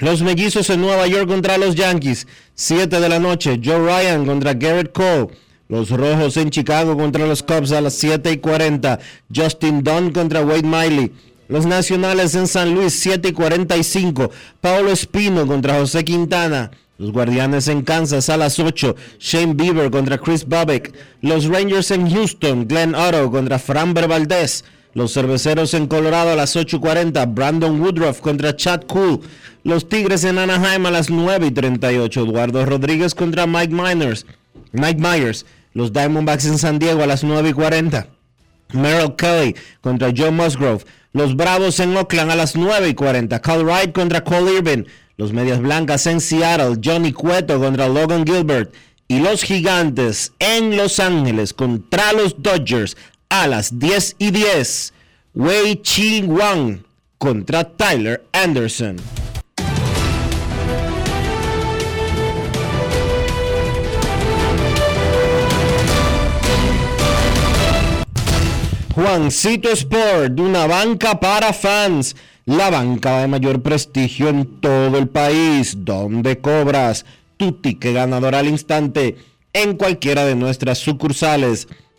Los mellizos en Nueva York contra los Yankees. 7 de la noche. Joe Ryan contra Garrett Cole. Los rojos en Chicago contra los Cubs a las 7 y 40. Justin Dunn contra Wade Miley. Los nacionales en San Luis 7 y 45. Paulo Espino contra José Quintana. Los guardianes en Kansas a las 8. Shane Bieber contra Chris Bobek. Los Rangers en Houston. Glenn Otto contra Framber Valdez. Los cerveceros en Colorado a las 8.40. Brandon Woodruff contra Chad Cool. Los Tigres en Anaheim a las 9 y 38. Eduardo Rodríguez contra Mike Myers. Mike Myers. Los Diamondbacks en San Diego a las 9 y 40. Merrill Kelly contra Joe Musgrove. Los Bravos en Oakland a las 9 y 40. Cal Wright contra Cole Irvin. Los Medias Blancas en Seattle. Johnny Cueto contra Logan Gilbert. Y los Gigantes en Los Ángeles contra los Dodgers a las 10 y 10. Wei Chi Wang contra Tyler Anderson. Juancito Sport, una banca para fans, la banca de mayor prestigio en todo el país, donde cobras tu ticket ganador al instante en cualquiera de nuestras sucursales.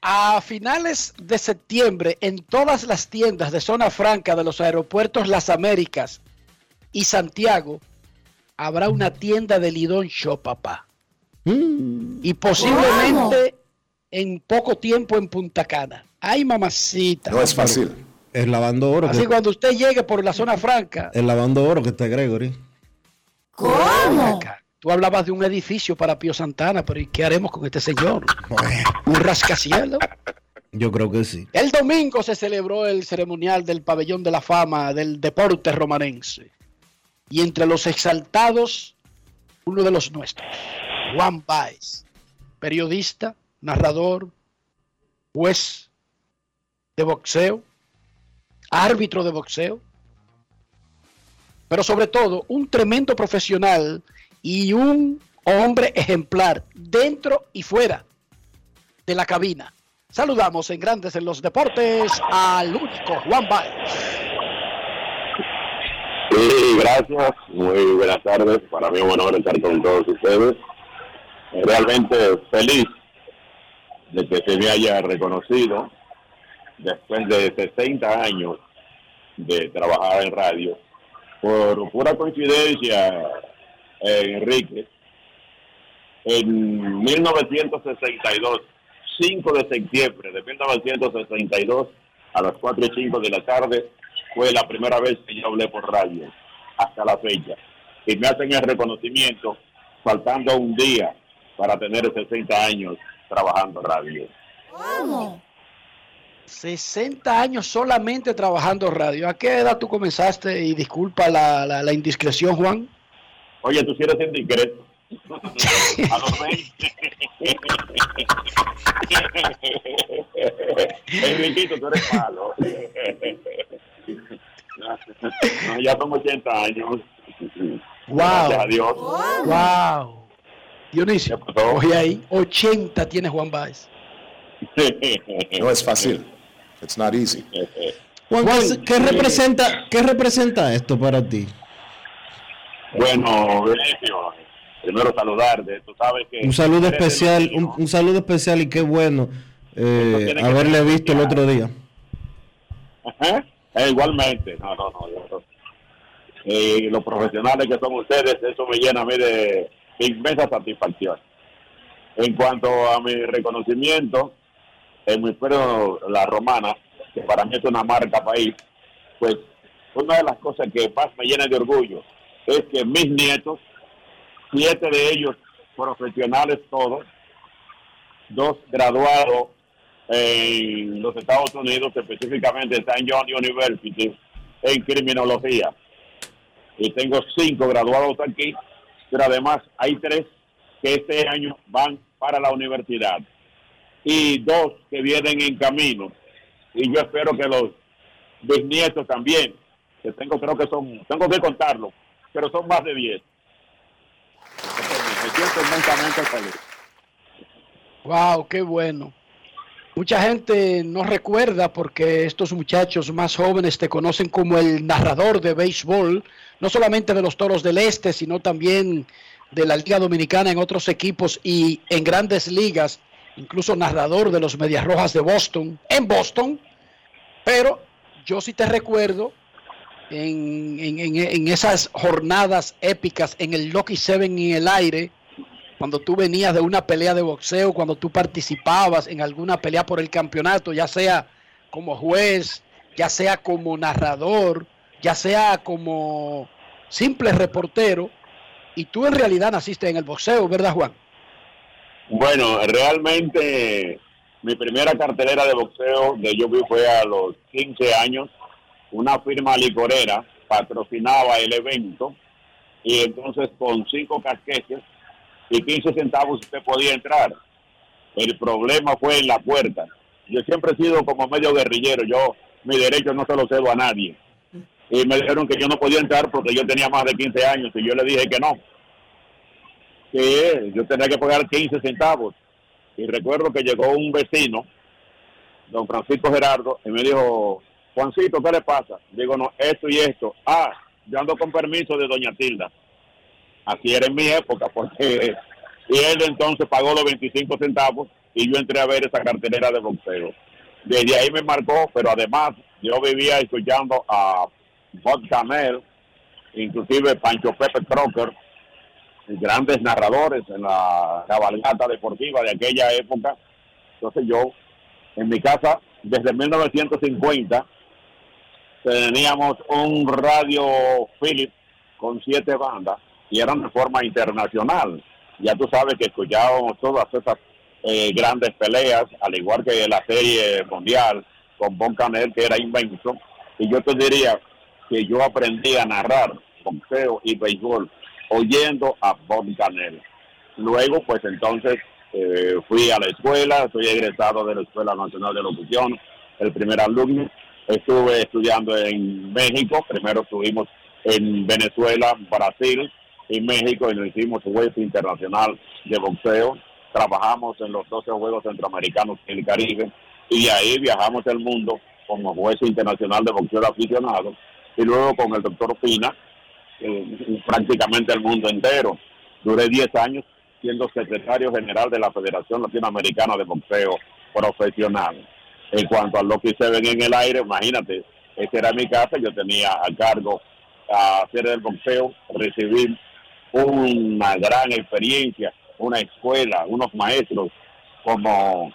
A finales de septiembre, en todas las tiendas de zona franca de los aeropuertos Las Américas y Santiago, habrá una tienda de Lidón Shop, papá. Y posiblemente en poco tiempo en Punta Cana. Ay, mamacita. No es fácil. El lavando oro. Así que- cuando usted llegue por la zona franca, El lavando oro que está Gregory. ¿Cómo? Tú hablabas de un edificio para Pío Santana, pero ¿y qué haremos con este señor? Un rascacielos. Yo creo que sí. El domingo se celebró el ceremonial del pabellón de la fama del deporte romanense. Y entre los exaltados, uno de los nuestros, Juan Baez, periodista, narrador, juez de boxeo, árbitro de boxeo, pero sobre todo un tremendo profesional y un hombre ejemplar dentro y fuera de la cabina. Saludamos en Grandes en los Deportes al único Juan Baez. Sí, gracias. Muy buenas tardes. Para mí es un honor estar con todos ustedes. Realmente feliz de que se me haya reconocido después de 60 años de trabajar en radio. Por pura coincidencia, Enrique, en 1962, 5 de septiembre de 1962, a las 4 y 5 de la tarde, fue la primera vez que yo hablé por radio, hasta la fecha. Y me hacen el reconocimiento faltando un día para tener 60 años trabajando radio. ¿Cómo? 60 años solamente trabajando radio. ¿A qué edad tú comenzaste? Y disculpa la, la- la indiscreción, Juan. Oye, tú sí eres indiscreto. [laughs] A los 20. Enriquito, tú eres malo. No, ya son 80 años. Wow. Gracias a Dios. Wow. Dionisio, oye ahí, 80 tiene Juan Baez. [laughs] No es fácil. It's not easy. [laughs] Juan, ¿qué, qué representa, ¿qué representa esto para ti? Bueno, Benicio, primero saludarte. Tú sabes que. Un saludo especial, un, un saludo especial y qué bueno eh, haberle visto el otro día. Ajá. Eh, igualmente, no, no, no. yo- eh, los profesionales que son ustedes, eso me llena a mí de inmensa satisfacción. En cuanto a mi reconocimiento, en mi perro La Romana, que para mí es una marca país, pues una de las cosas que más me llena de orgullo es que mis nietos, siete de ellos profesionales todos, dos graduados en los Estados Unidos, específicamente en St. John University, en criminología. Y tengo cinco graduados aquí, pero además hay tres que este año van para la universidad y dos que vienen en camino. Y yo espero que los bisnietos también, que tengo, creo que son, tengo que contarlo, pero son más de 10. Me siento inmensamente. Wow, qué bueno. Mucha gente no recuerda porque estos muchachos más jóvenes te conocen como el narrador de béisbol, no solamente de los Toros del Este, sino también de la Liga Dominicana en otros equipos y en grandes ligas, incluso narrador de los Medias Rojas de Boston, en Boston. Pero yo sí te recuerdo en, en- en- esas jornadas épicas en el Lucky Seven en el aire, cuando tú venías de una pelea de boxeo, cuando tú participabas en alguna pelea por el campeonato, ya sea como juez, ya sea como narrador, ya sea como simple reportero, y tú en realidad naciste en el boxeo, ¿verdad, Juan? Bueno, realmente mi primera cartelera de boxeo que yo vi fue a los 15 años. Una firma licorera patrocinaba el evento y entonces con cinco casquetes y 15 centavos usted podía entrar. El problema fue en la puerta. Yo siempre he sido como medio guerrillero. Yo mi derecho no se lo cedo a nadie. Y me dijeron que yo no podía entrar porque yo tenía más de 15 años y yo le dije que no que yo tenía que pagar 15 centavos. Y recuerdo que llegó un vecino, don Francisco Gerardo, y me dijo, Juancito, ¿qué le pasa? Digo, no, esto y esto. Ah, yo ando con permiso de doña Tilda. Así era en mi época, porque... [laughs] Y él entonces pagó los 25 centavos y yo entré a ver esa cartelera de boxeo. Desde ahí me marcó, pero además yo vivía escuchando a Bob Camel, inclusive Pancho Pepe Crocker, grandes narradores en la cabalgata deportiva de aquella época. Entonces yo, en mi casa, desde 1950, teníamos un radio Philips con siete bandas y eran de forma internacional. Ya tú sabes que escuchábamos todas esas eh, grandes peleas, al igual que la serie mundial con Bon Canel, que era inmenso. Y yo te diría que yo aprendí a narrar boxeo y béisbol oyendo a Bon Canel. Luego, pues entonces eh, fui a la escuela, soy egresado de la Escuela Nacional de Locución, el primer alumno. Estuve estudiando en México, primero estuvimos en Venezuela, Brasil y México y nos hicimos juez internacional de boxeo. Trabajamos en los 12 Juegos Centroamericanos en el Caribe y ahí viajamos el mundo como juez internacional de boxeo de aficionados y luego con el doctor Pina, eh, prácticamente el mundo entero. Duré 10 años siendo secretario general de la Federación Latinoamericana de Boxeo Profesional. En cuanto a lo que se ven en el aire, imagínate, esa era mi casa, yo tenía a cargo a hacer el boxeo, recibir una gran experiencia, una escuela, unos maestros como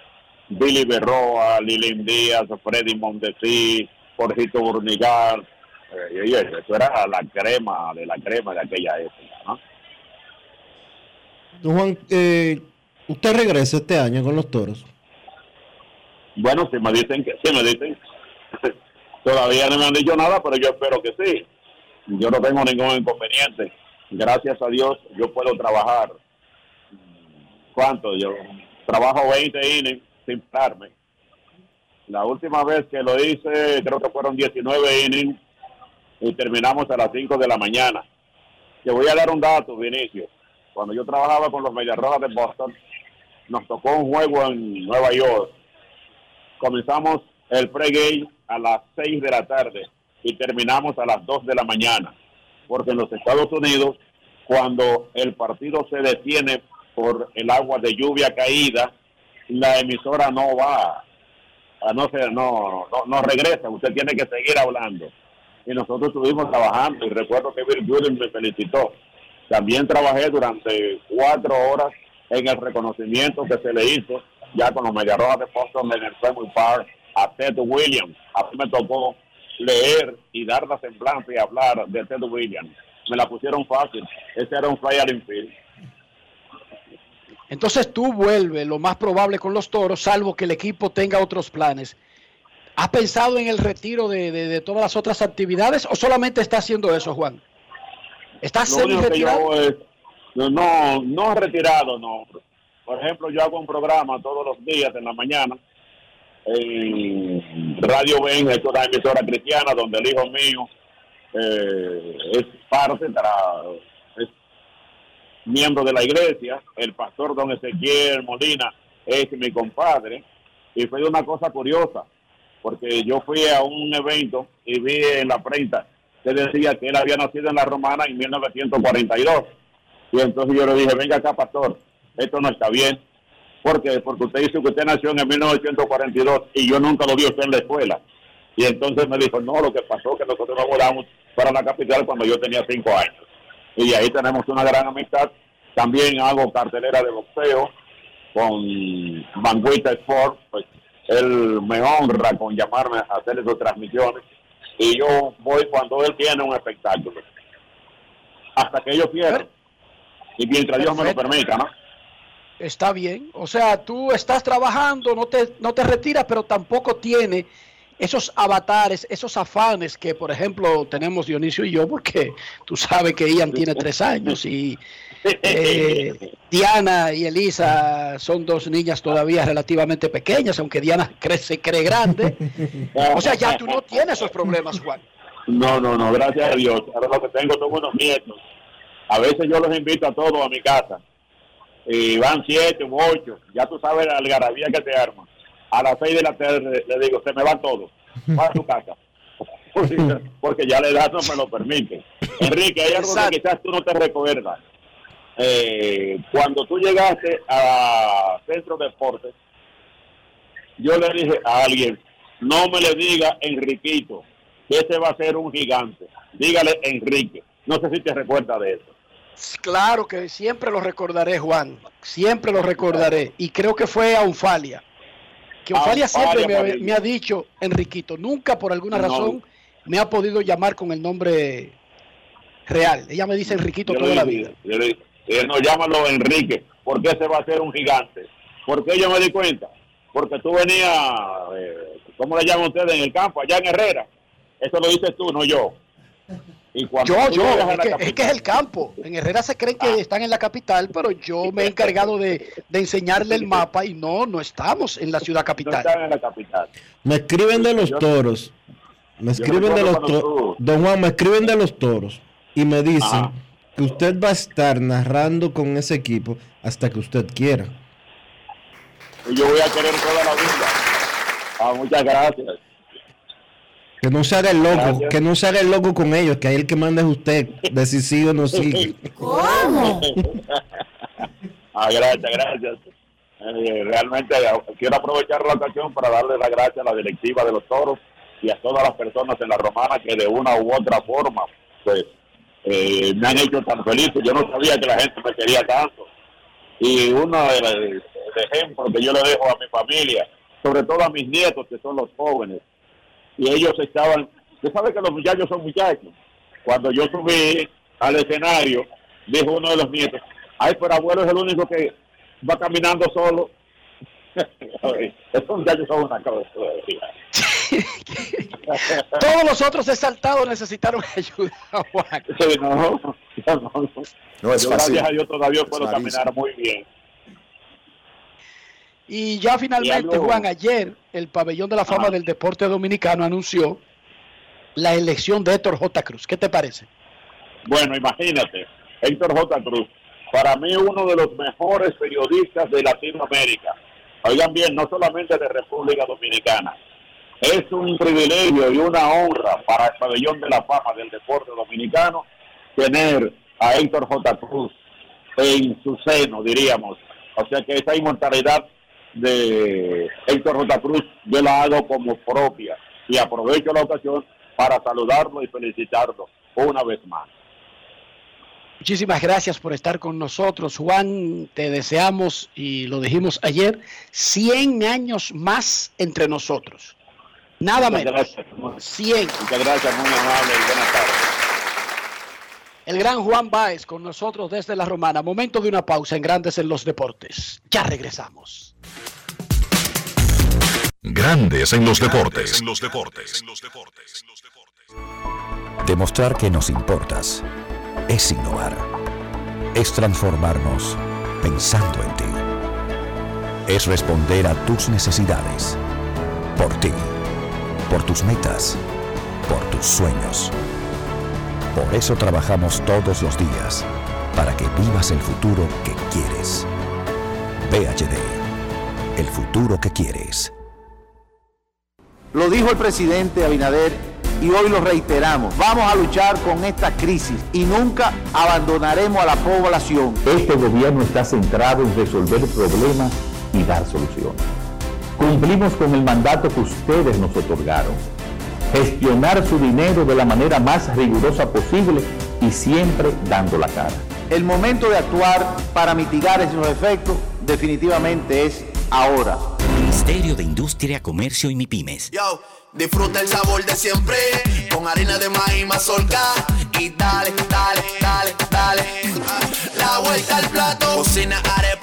Billy Berroa, Lilín Díaz, Freddy Montesí, Jorgito Burnigal, eh, eso era la crema de la crema de aquella época, ¿no? Juan, eh, ¿usted regresa este año con los toros? Bueno, si me dicen que sí, me dicen. [laughs] Todavía no me han dicho nada, pero yo espero que sí. Yo no tengo ningún inconveniente. Gracias a Dios, yo puedo trabajar. ¿Cuánto? Yo trabajo 20 innings sin pararme. La última vez que lo hice, creo que fueron 19 innings y terminamos a las 5 de la mañana. Te voy a dar un dato, Vinicio. Cuando yo trabajaba con los Medias Rojas de Boston, nos tocó un juego en Nueva York. Comenzamos el pregame a las 6 de la tarde y terminamos a las 2 de la mañana. Porque en los Estados Unidos, cuando el partido se detiene por el agua de lluvia caída, la emisora no va, no, se, no, no, no regresa, usted tiene que seguir hablando. Y nosotros estuvimos trabajando y recuerdo que Bill Gooden me felicitó. También trabajé durante cuatro horas en el reconocimiento que se le hizo ya con los Mediarrojas de Boston en el Fenway Park a Ted Williams. A mí me tocó leer y dar la semblanza y hablar de Ted Williams. Me la pusieron fácil. Ese era un fly al infield. Entonces tú vuelves lo más probable con los toros, salvo que el equipo tenga otros planes. ¿Has pensado en el retiro de, de, de todas las otras actividades o solamente está haciendo eso, Juan? ¿Estás semi-retirado? yo es- no, no, no retirado, no. Por ejemplo, yo hago un programa todos los días en la mañana en Radio Ben, es una emisora cristiana donde el hijo mío eh, es parte, es miembro de la iglesia. El pastor don Ezequiel Molina es mi compadre. Y fue una cosa curiosa, porque yo fui a un evento y vi en la prensa que decía que él había nacido en la Romana en 1942. Y entonces yo le dije, venga acá, pastor, esto no está bien. ¿Por qué? Porque usted dice que usted nació en 1942 y yo nunca lo vi a usted en la escuela. Y entonces me dijo, no, lo que pasó es que nosotros nos mudamos para la capital cuando yo tenía cinco años. Y ahí tenemos una gran amistad. También hago cartelera de boxeo con Manguita Sport. Pues él me honra con llamarme a hacer esas transmisiones. Y yo voy cuando él tiene un espectáculo. Hasta que yo quiera. Y mientras Dios me lo permita, ¿no? Está bien. O sea, tú estás trabajando, no te, no te retiras, pero tampoco tiene esos avatares, esos afanes que, por ejemplo, tenemos Dionisio y yo, porque tú sabes que Ian tiene tres años y eh, Diana y Elisa son dos niñas todavía relativamente pequeñas, aunque Diana crece, cree grande. O sea, ya tú no tienes esos problemas, Juan. No, no, no, gracias a Dios. Ahora lo que tengo son unos nietos. A veces yo los invito a todos a mi casa. Y van siete u ocho. Ya tú sabes la algarabía que se arma. A las seis de la tarde le digo, se me van todos. Va a tu casa. [laughs] Porque, ya la edad no me lo permite. Enrique, hay algo que quizás tú no te recuerdas. Eh, cuando tú llegaste a Centro Deportes, yo le dije a alguien, no me le diga Enriquito, que ese va a ser un gigante. Dígale Enrique. No sé si te recuerdas de eso. Claro que siempre lo recordaré, Juan. Siempre lo recordaré. Y creo que fue a Unfalia. Que Unfalia siempre me ha, Marín. me ha dicho, Enriquito, nunca por alguna No. razón me ha podido llamar con el nombre real. Ella me dice Enriquito toda la vida. Yo le eh, no, llámalo Enrique, porque ese va a ser un gigante. Porque yo me di cuenta, porque tú venías, eh, ¿cómo le llaman ustedes en el campo? Allá en Herrera. Eso lo dices tú, no yo. Y cuando Yo, yo, es que, capital- es que es el campo. En Herrera se creen que están en la capital, pero yo me he encargado de, de enseñarle el mapa y no, no estamos en la ciudad no capital. están en la capital. Me escriben de los toros. Me escriben de los toros. Don Juan, me escriben de los toros. Y me dicen Ajá. que usted va a estar narrando con ese equipo hasta que usted quiera. Y yo voy a querer toda la vida. Ah, muchas gracias. Que no se haga el loco, Gracias. que no se haga el loco con ellos, que ahí el que manda es usted, decir sí o no sigue. Ah, gracias, gracias. Eh, realmente eh, quiero aprovechar la ocasión para darle las gracias a la directiva de los toros y a todas las personas en la romana que de una u otra forma pues eh, me han hecho tan feliz. Yo no sabía que la gente me quería tanto. Y uno de los de ejemplos que yo le dejo a mi familia, sobre todo a mis nietos que son los jóvenes, y ellos estaban, usted sabe que los muchachos son muchachos. Cuando yo subí al escenario, dijo uno de los nietos, ay, pero abuelo es el único que va caminando solo. [laughs] Esos muchachos son una cosa. [laughs] Todos los otros exaltados necesitaron [laughs] ayuda, Juan. Sí, no, no, no. No es Yo, fácil. gracias a Dios todavía puedo caminar muy bien. Y ya finalmente, Juan, ayer el pabellón de la fama del deporte dominicano anunció la elección de Héctor J. Cruz. ¿Qué te parece? Bueno, imagínate, Héctor J. Cruz, para mí uno de los mejores periodistas de Latinoamérica. Oigan bien, no solamente de República Dominicana. Es un privilegio y una honra para el pabellón de la fama del deporte dominicano tener a Héctor J. Cruz en su seno, diríamos. O sea que esa inmortalidad de Héctor J. Cruz yo la hago como propia y aprovecho la ocasión para saludarlo y felicitarlo una vez más. Muchísimas gracias por estar con nosotros, Juan. Te deseamos, y lo dijimos ayer, 100 años más entre nosotros. Nada Muchas menos. gracias. 100. Muchas gracias, muy amable y buenas tardes. El gran Juan Báez con nosotros desde La Romana. Momento de una pausa en Grandes en los Deportes. Ya regresamos. Grandes en los deportes. En los deportes. Demostrar que nos importas es innovar. Es transformarnos pensando en ti. Es responder a tus necesidades. Por ti. Por tus metas. Por tus sueños. Por eso trabajamos todos los días. Para que vivas el futuro que quieres. VHD. El futuro que quieres. Lo dijo el presidente Abinader y hoy lo reiteramos. Vamos a luchar con esta crisis y nunca abandonaremos a la población. Este gobierno está centrado en resolver problemas y dar soluciones. Cumplimos con el mandato que ustedes nos otorgaron. Gestionar su dinero de la manera más rigurosa posible y siempre dando la cara. El momento de actuar para mitigar esos efectos definitivamente es ahora. Ministerio de Industria, Comercio y MIPIMES. Yo, disfruta el sabor de siempre con harina de maíz mazorca y dale, dale, dale, dale. La vuelta al plato, cocina arepa,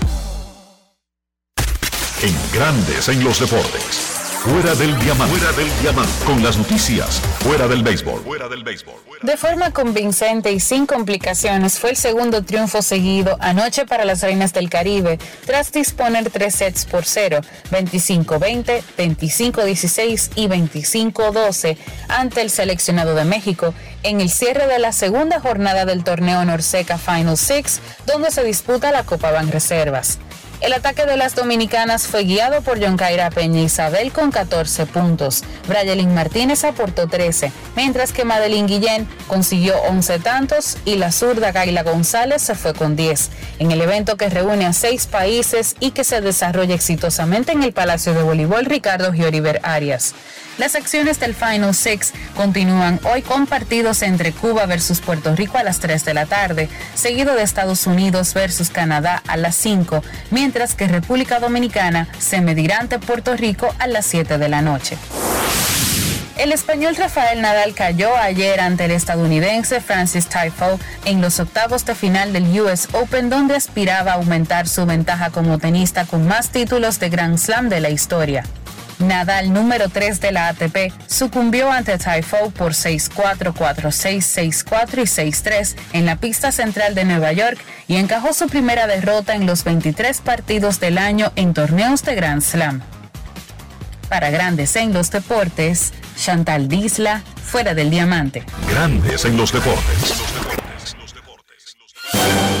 En Grandes en los deportes. Fuera del diamante. Fuera del diamante. Con las noticias. Fuera del béisbol. Fuera del béisbol. De forma convincente y sin complicaciones fue el segundo triunfo seguido anoche para las Reinas del Caribe, tras disponer tres sets por cero, 25-20, 25-16 y 25-12 ante el seleccionado de México en el cierre de la segunda jornada del torneo Norseca Final Six, donde se disputa la Copa Ban Reservas. El ataque de las dominicanas fue guiado por John Caira Peña Isabel con 14 puntos. Brayelin Martínez aportó 13, mientras que Madeline Guillén consiguió 11 tantos y la zurda Gaila González se fue con 10. En el evento que reúne a seis países y que se desarrolla exitosamente en el Palacio de Voleibol Ricardo Gioriver Arias. Las acciones del Final Six continúan hoy con partidos entre Cuba versus Puerto Rico a las 3 de la tarde, seguido de Estados Unidos versus Canadá a las 5, mientras que República Dominicana se medirá ante Puerto Rico a las 7 de la noche. El español Rafael Nadal cayó ayer ante el estadounidense Francis Tiafoe en los octavos de final del US Open donde aspiraba a aumentar su ventaja como tenista con más títulos de Grand Slam de la historia. Nadal, número 3 de la ATP, sucumbió ante Typhoon por 6-4, 4-6, 6-4 y 6-3 en la pista central de Nueva York y encajó su primera derrota en los 23 partidos del año en torneos de Grand Slam. Para Grandes en los Deportes, Chantal Disla, fuera del diamante. Grandes en los deportes. Y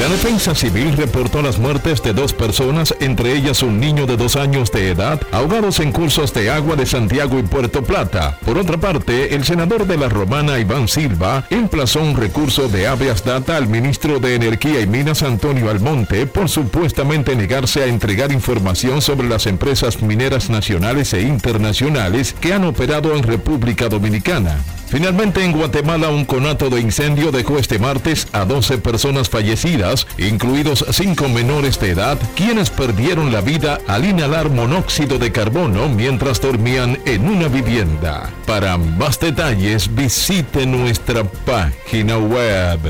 La defensa civil reportó las muertes de dos personas, entre ellas un niño de dos años de edad, ahogados en cursos de agua de Santiago y Puerto Plata. Por otra parte, el senador de la Romana, Iván Silva, emplazó un recurso de habeas data al ministro de Energía y Minas, Antonio Almonte, por supuestamente negarse a entregar información sobre las empresas mineras nacionales e internacionales que han operado en República Dominicana. Finalmente, en Guatemala, un conato de incendio dejó este martes a 12 personas fallecidas, incluidos 5 menores de edad, quienes perdieron la vida al inhalar monóxido de carbono mientras dormían en una vivienda. Para más detalles, visite nuestra página web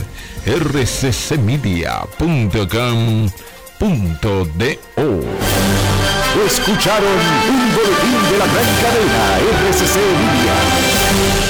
rccmedia.com.do. Escucharon un boletín de la gran cadena RCC Libia.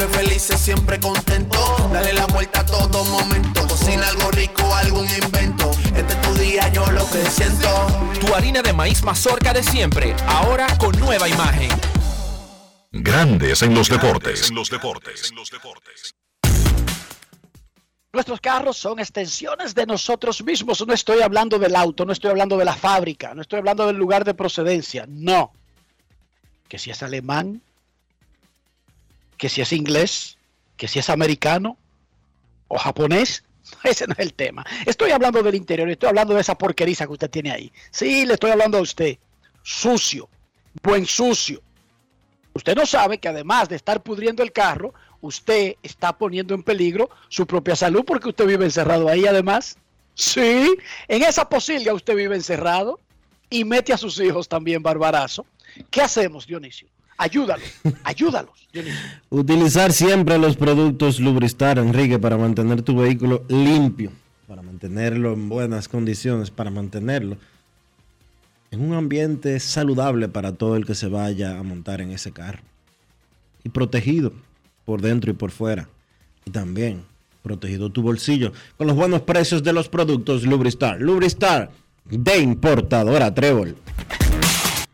siempre felices, siempre contento. Dale la vuelta a todo momento. Cocina algo rico, algún invento. Este es tu día, yo lo que siento. Tu harina de maíz mazorca de siempre, ahora con nueva imagen. Grandes en los deportes. Nuestros carros son extensiones de nosotros mismos. No estoy hablando del auto, no estoy hablando de la fábrica, no estoy hablando del lugar de procedencia. No. Que si es alemán, que si es inglés, que si es americano o japonés, [laughs] ese no es el tema. Estoy hablando del interior, estoy hablando de esa porqueriza que usted tiene ahí. Sí, le estoy hablando a usted. Sucio, buen sucio. Usted no sabe que además de estar pudriendo el carro, usted está poniendo en peligro su propia salud porque usted vive encerrado ahí además. Sí, en esa posibilidad usted vive encerrado y mete a sus hijos también barbarazo. ¿Qué hacemos, Dionisio? Ayúdalos, ayúdalos. Utilizar siempre los productos Lubristar, Enrique, para mantener tu vehículo limpio, para mantenerlo en buenas condiciones, para mantenerlo en un ambiente saludable para todo el que se vaya a montar en ese carro. Y protegido por dentro y por fuera. Y también protegido tu bolsillo con los buenos precios de los productos Lubristar. Lubristar de importadora Trébol.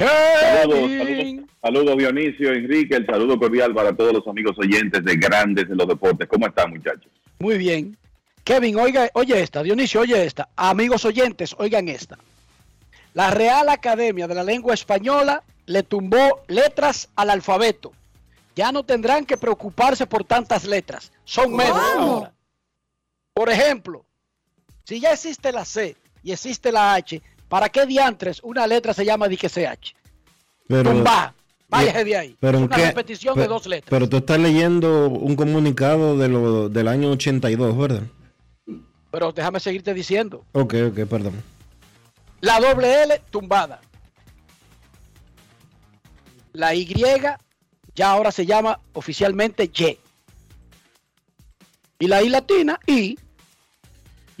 Saludos, saludos, saludos, Dionisio, Enrique, el saludo cordial para todos los amigos oyentes de Grandes en los Deportes. ¿Cómo están, muchachos? Muy bien. Kevin, oiga, oye esta, Dionisio, oye esta. Amigos oyentes, oigan esta. La Real Academia de la Lengua Española le tumbó letras al alfabeto. Ya no tendrán que preocuparse por tantas letras. Son menos ahora. Por ejemplo, si ya existe la C y existe la H, ¿para qué diantres una letra se llama dique CH? Pero, Tumba. Váyase de ahí. pero Es ¿en una qué- repetición pe- de dos letras. Pero tú estás leyendo un comunicado de lo, del año 82, ¿verdad? Pero déjame seguirte diciendo. Ok, ok, perdón. La doble L tumbada. La Y ya ahora se llama oficialmente Y. Y la I latina, I.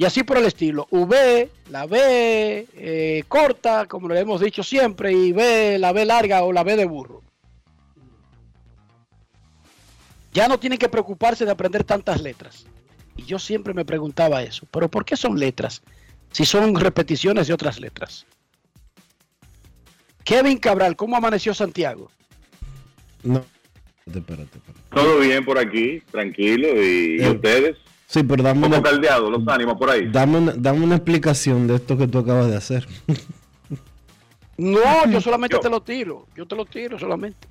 Y así por el estilo. V, la B eh, corta, como lo hemos dicho siempre, y B, la B larga o la B de burro. Ya no tienen que preocuparse de aprender tantas letras. Y yo siempre me preguntaba eso. ¿Pero por qué son letras? Si son repeticiones de otras letras. Kevin Cabral, ¿cómo amaneció Santiago? No. Espérate, espérate. Todo bien por aquí, tranquilo. ¿Y, y Eh, ustedes? Sí, pero dame ¿Cómo una, los ánimos por ahí? dame, una, dame una explicación de esto que tú acabas de hacer. [laughs] No, yo solamente te lo tiro. Yo te lo tiro solamente.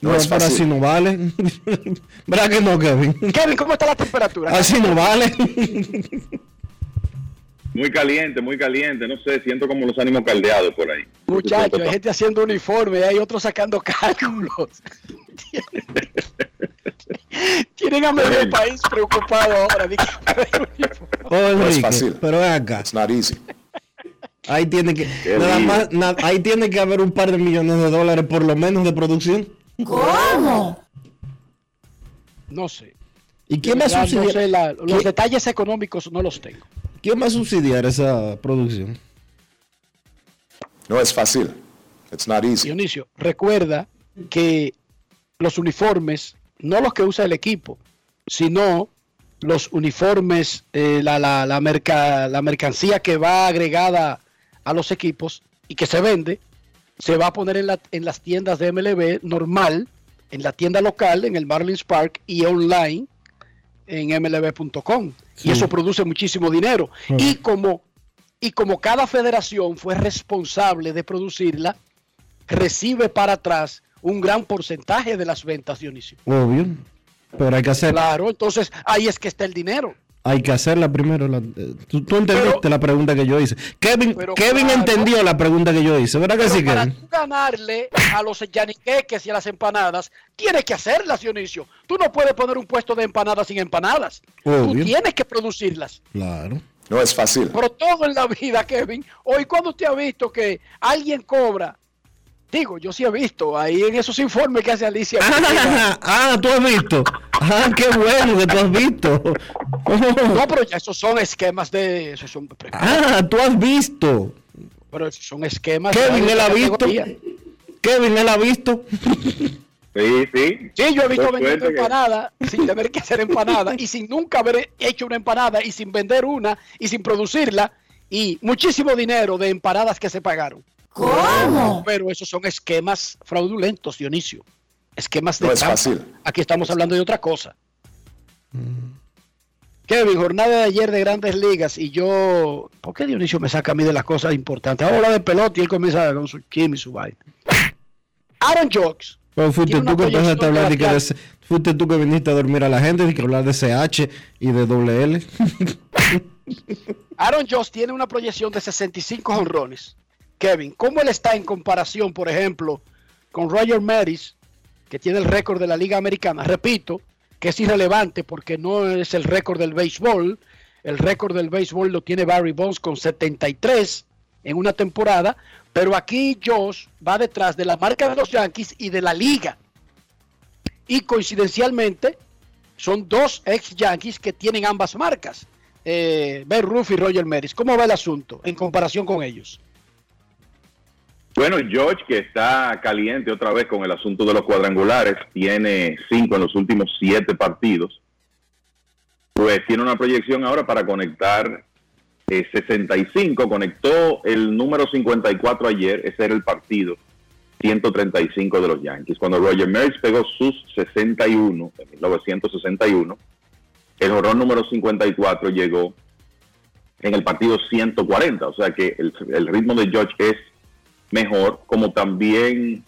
No, es pero fácil. así no vale. [laughs] ¿Verdad que no, Kevin? Kevin, ¿cómo está la temperatura? Así no vale. [laughs] Muy caliente, muy caliente. No sé, siento como los ánimos caldeados por ahí. Muchachos, hay gente haciendo uniforme, hay otros sacando cálculos. [laughs] Tienen a medio país preocupado ahora. [laughs] Oh, No es fácil. pero ven acá. It's not easy. Ahí tiene que nada más, na- ahí tiene que haber un par de millones de dólares por lo menos de producción. No sé. ¿Y quién va a Ya no subsidiar? sé la- los ¿Quién- detalles económicos no los tengo. ¿Quién va a subsidiar esa producción? No es fácil. It's not easy. Dionisio, recuerda que los uniformes, no los que usa el equipo, sino los uniformes, eh, la, la, la, merca- la mercancía que va agregada a los equipos y que se vende, se va a poner en, la- en las tiendas de MLB normal, en la tienda local, en el Marlins Park y online en mlb.com. Sí. Y eso produce muchísimo dinero. Y como y como cada federación fue responsable de producirla, recibe para atrás un gran porcentaje de las ventas, Dionisio. Obvio. Pero hay que hacer, Claro, entonces ahí es que está el dinero. hay que hacerla primero. la- eh, tú, tú entendiste la pregunta que yo hice. Kevin, Kevin claro. entendió la pregunta que yo hice. ¿Verdad que Pero sí, para Kevin? tú ganarle a los yaniqueques y a las empanadas, tienes que hacerlas, Dionisio. Tú no puedes poner un puesto de empanadas sin empanadas. Tú Obvio. tienes que producirlas. Claro. No es fácil. Pero todo en la vida, Kevin. Hoy, cuando usted ha visto que alguien cobra? Digo, yo sí he visto ahí en esos informes que hace Alicia. Ah, [laughs] ah, tú has visto. Ah, qué bueno que tú has visto. [laughs] No, pero ya [laughs] esos son esquemas de. Esos son, Ah, tú has visto. pero esos son esquemas Kevin, de él ha visto. Kevin, él ha visto. Sí, sí. Sí, yo he visto Por vendiendo suerte que- empanada sin tener que hacer empanada y sin nunca haber hecho una empanada y sin vender una y sin producirla y muchísimo dinero de empanadas que se pagaron. ¿Cómo? Pero esos son esquemas fraudulentos, Dionisio. Esquemas de No es fácil. Aquí estamos hablando de otra cosa. Kevin, jornada de ayer de grandes ligas y yo, ¿por qué Dionisio me saca a mí de las cosas importantes? Ahora de pelota y él comienza con su chisme y su vaina. Aaron Jocks. Pero fuiste Tiene tú una que empezaste a proyección hablar de que de- fuiste tú que viniste a dormir a la gente y que hablar de CH y de doble L. [laughs] Aaron Josh tiene una proyección de 65 honrones. Kevin, ¿cómo él está en comparación, por ejemplo, con Roger Maris, que tiene el récord de la Liga Americana? Repito, que es irrelevante porque no es el récord del béisbol. El récord del béisbol lo tiene Barry Bonds con 73 en una temporada, pero aquí Josh va detrás de la marca de los Yankees y de la liga. Y coincidencialmente son dos ex Yankees que tienen ambas marcas, eh, Ben Ruff y Roger Maris. ¿Cómo va el asunto en comparación con ellos? Bueno, George, que está caliente otra vez con el asunto de los cuadrangulares, tiene cinco en los últimos siete partidos. Pues tiene una proyección ahora para conectar eh, 65, conectó el número 54 ayer, ese era el partido 135 de los Yankees. Cuando Roger Maris pegó sus 61 en 1961, el horror número 54 llegó en el partido 140, o sea que el, el ritmo de George es mejor, como también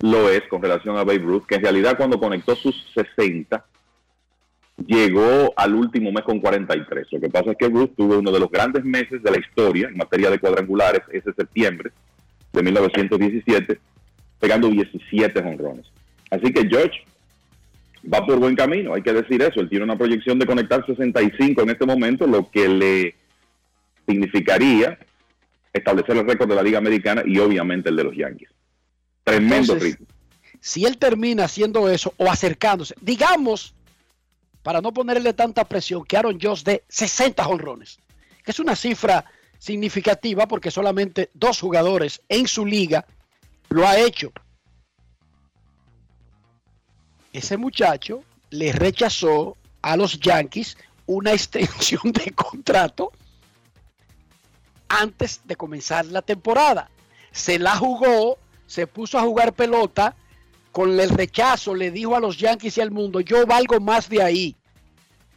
lo es con relación a Babe Ruth, que en realidad cuando conectó sus 60, llegó al último mes con 43. Lo que pasa es que Ruth tuvo uno de los grandes meses de la historia en materia de cuadrangulares, ese septiembre de 1917, pegando 17 honrones. Así que George va por buen camino, hay que decir eso. Él tiene una proyección de conectar 65 en este momento, lo que le significaría establecer el récord de la Liga Americana y obviamente el de los Yankees. Tremendo Entonces, ritmo. Si él termina haciendo eso o acercándose, digamos, para no ponerle tanta presión, que Aaron Josh de 60 honrones, que es una cifra significativa porque solamente dos jugadores en su liga lo ha hecho. Ese muchacho le rechazó a los Yankees una [laughs] extensión de contrato antes de comenzar la temporada. Se la jugó, se puso a jugar pelota, con el rechazo le dijo a los Yankees y al mundo, yo valgo más de ahí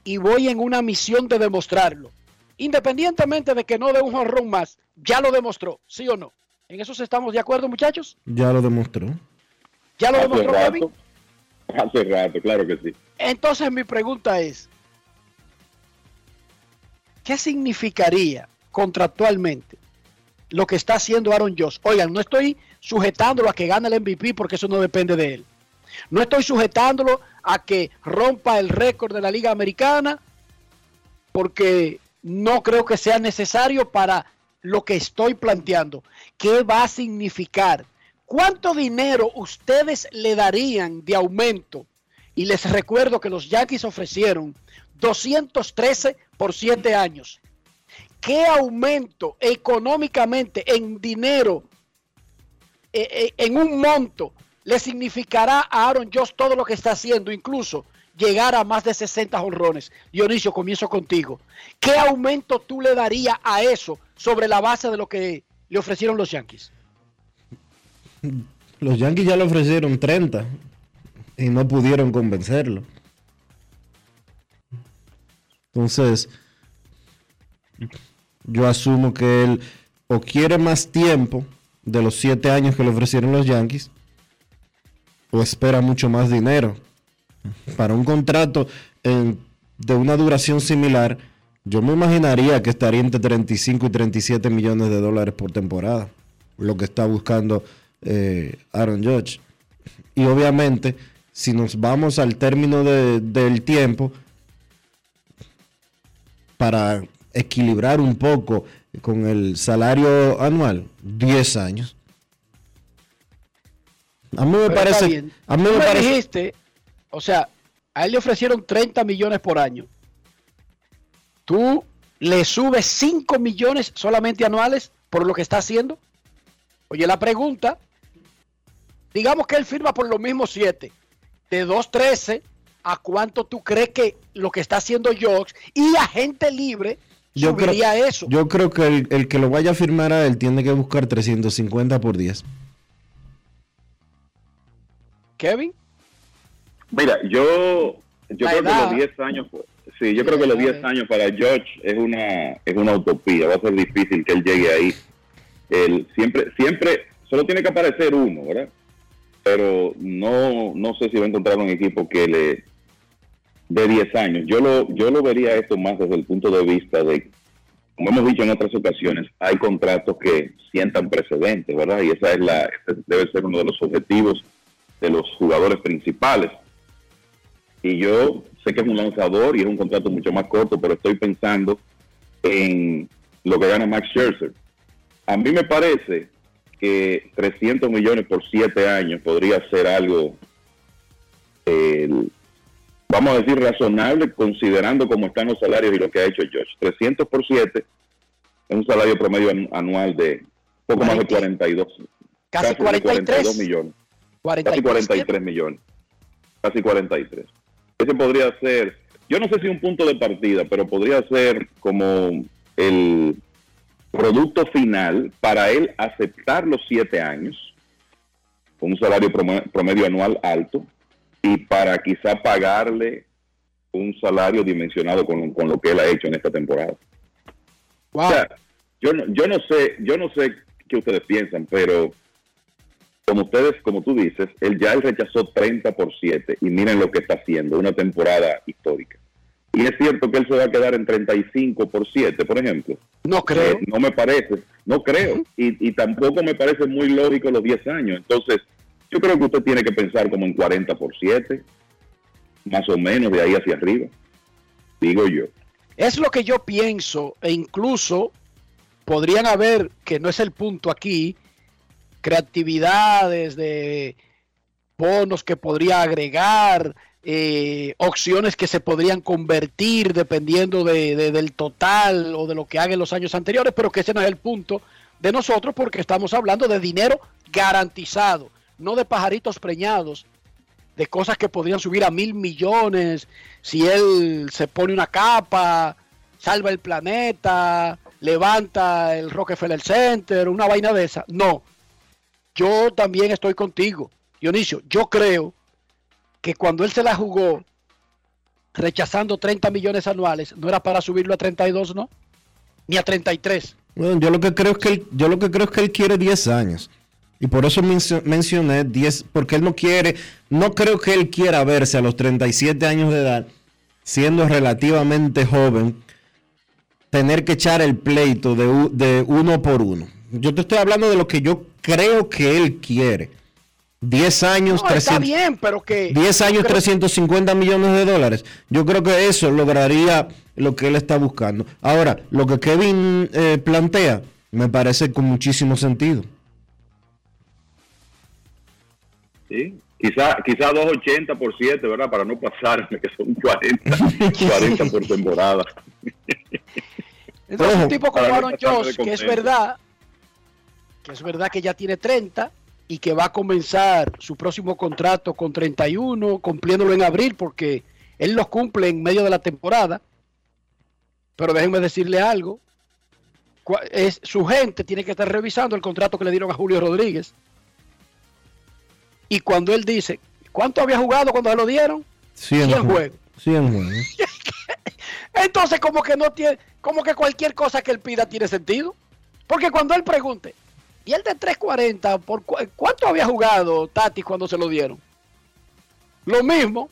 y voy en una misión de demostrarlo. Independientemente de que no dé un jonrón más, ya lo demostró, ¿sí o no? ¿En eso estamos de acuerdo, muchachos? Ya lo demostró. ¿Ya lo Hace demostró, rato, Kevin? hace rato, claro que sí. Entonces mi pregunta es, ¿qué significaría contractualmente lo que está haciendo Aaron Josh? Oigan, no estoy sujetándolo a que gane el MVP porque eso no depende de él. No estoy sujetándolo a que rompa el récord de la Liga Americana porque no creo que sea necesario para lo que estoy planteando. ¿Qué va a significar? ¿Cuánto dinero ustedes le darían de aumento? Y les recuerdo que los Yankees ofrecieron 213 por 7 años. ¿Qué aumento económicamente en dinero, eh, eh, en un monto, le significará a Aaron Josh todo lo que está haciendo, incluso llegar a más de 60 honrones? Dionisio, comienzo contigo. ¿Qué aumento tú le darías a eso sobre la base de lo que le ofrecieron los Yankees? [laughs] Los Yankees ya le ofrecieron 30 y no pudieron convencerlo. Entonces, yo asumo que él o quiere más tiempo de los 7 años que le ofrecieron los Yankees o espera mucho más dinero. Para un contrato de una duración similar, yo me imaginaría que estaría entre 35 y 37 millones de dólares por temporada, lo que está buscando eh, Aaron Judge. Y obviamente, si nos vamos al término de- del tiempo, para equilibrar un poco con el salario anual, 10 años. A mí me Pero parece, a mí me me parece, dijiste, o sea, a él le ofrecieron 30 millones por año. Tú le subes 5 millones solamente anuales por lo que está haciendo. Oye, la pregunta, digamos que él firma por los mismos 7, de 2.13 a cuánto tú crees que lo que está haciendo Jocks y agente libre yo creo, eso. yo creo que el, el que lo vaya a firmar a él tiene que buscar 350 por 10. Kevin, Mira, yo, yo creo que los 10 años, sí, yo creo que los 10 años para George es una, es una utopía, va a ser difícil que él llegue ahí. Él siempre, siempre, solo tiene que aparecer uno, ¿verdad? Pero no, no sé si va a encontrar un equipo que le de 10 años. Yo lo, yo lo vería esto más desde el punto de vista de, como hemos dicho en otras ocasiones, hay contratos que sientan precedentes, ¿verdad? Y esa es la, ese debe ser uno de los objetivos de los jugadores principales. Y yo sé que es un lanzador y es un contrato mucho más corto, pero estoy pensando en lo que gana Max Scherzer. A mí me parece que 300 millones por 7 años podría ser algo, eh, vamos a decir, razonable, considerando cómo están los salarios y lo que ha hecho Josh. 300 por 7 es un salario promedio anu- anual de poco más de 42. Casi de 43. 42 millones. Casi 43 millones. Casi 43. Ese podría ser, yo no sé si un punto de partida, pero podría ser como el, producto final para él aceptar los siete años con un salario promedio anual alto y para quizá pagarle un salario dimensionado con, con lo que él ha hecho en esta temporada. O sea, yo no, yo no sé, yo no sé qué ustedes piensan, pero como ustedes, como tú dices, él ya él rechazó 30 por 7 y miren lo que está haciendo, una temporada histórica. Y es cierto que él se va a quedar en 35 por 7, por ejemplo. No creo. Eh, no me parece, no creo. y, y tampoco me parece muy lógico los 10 años. Entonces, yo creo que usted tiene que pensar como en 40 por 7, más o menos de ahí hacia arriba, digo yo. Es lo que yo pienso e incluso podrían haber, que no es el punto aquí, creatividades de bonos que podría agregar, eh, opciones que se podrían convertir dependiendo de, de- del total o de lo que haga en los años anteriores, pero que ese no es el punto de nosotros porque estamos hablando de dinero garantizado, no de pajaritos preñados, de cosas que podrían subir a mil millones si él se pone una capa, salva el planeta, levanta el Rockefeller Center, una vaina de esa. No, yo también estoy contigo, Dionisio. Yo creo que cuando él se la jugó rechazando 30 millones anuales, no era para subirlo a 32, ¿no? Ni a 33. Bueno, yo lo que creo es que él, yo lo que creo es que él quiere 10 años. Y por eso mencio- mencioné 10, porque él no quiere, no creo que él quiera verse a los 37 años de edad, siendo relativamente joven, tener que echar el pleito de, uno por uno. Yo te estoy hablando de lo que yo creo que él quiere. 10 años, No, está 300, bien, pero que... 10 años, creo- 350 millones de dólares. Yo creo que eso lograría lo que él está buscando. Ahora, lo que Kevin eh, plantea me parece con muchísimo sentido. ¿Sí? Quizá, quizá 280 por 7, ¿verdad? Para no pasarme, que son 40, 40 por temporada. [laughs] Entonces, un tipo como Aaron Josh, que es verdad, que es verdad que ya tiene 30 y que va a comenzar su próximo contrato con 31, cumpliéndolo en abril, porque él los cumple en medio de la temporada. Pero déjenme decirle algo. Es, su gente tiene que estar revisando el contrato que le dieron a Julio Rodríguez. Y cuando él dice, ¿cuánto había jugado cuando se lo dieron? 100, 100 juegos. 100 juegos. [laughs] Entonces, como que no tiene, como que cualquier cosa que él pida tiene sentido. Porque cuando él pregunte, ¿y el de 340, por cu- cuánto había jugado Tati cuando se lo dieron? Lo mismo,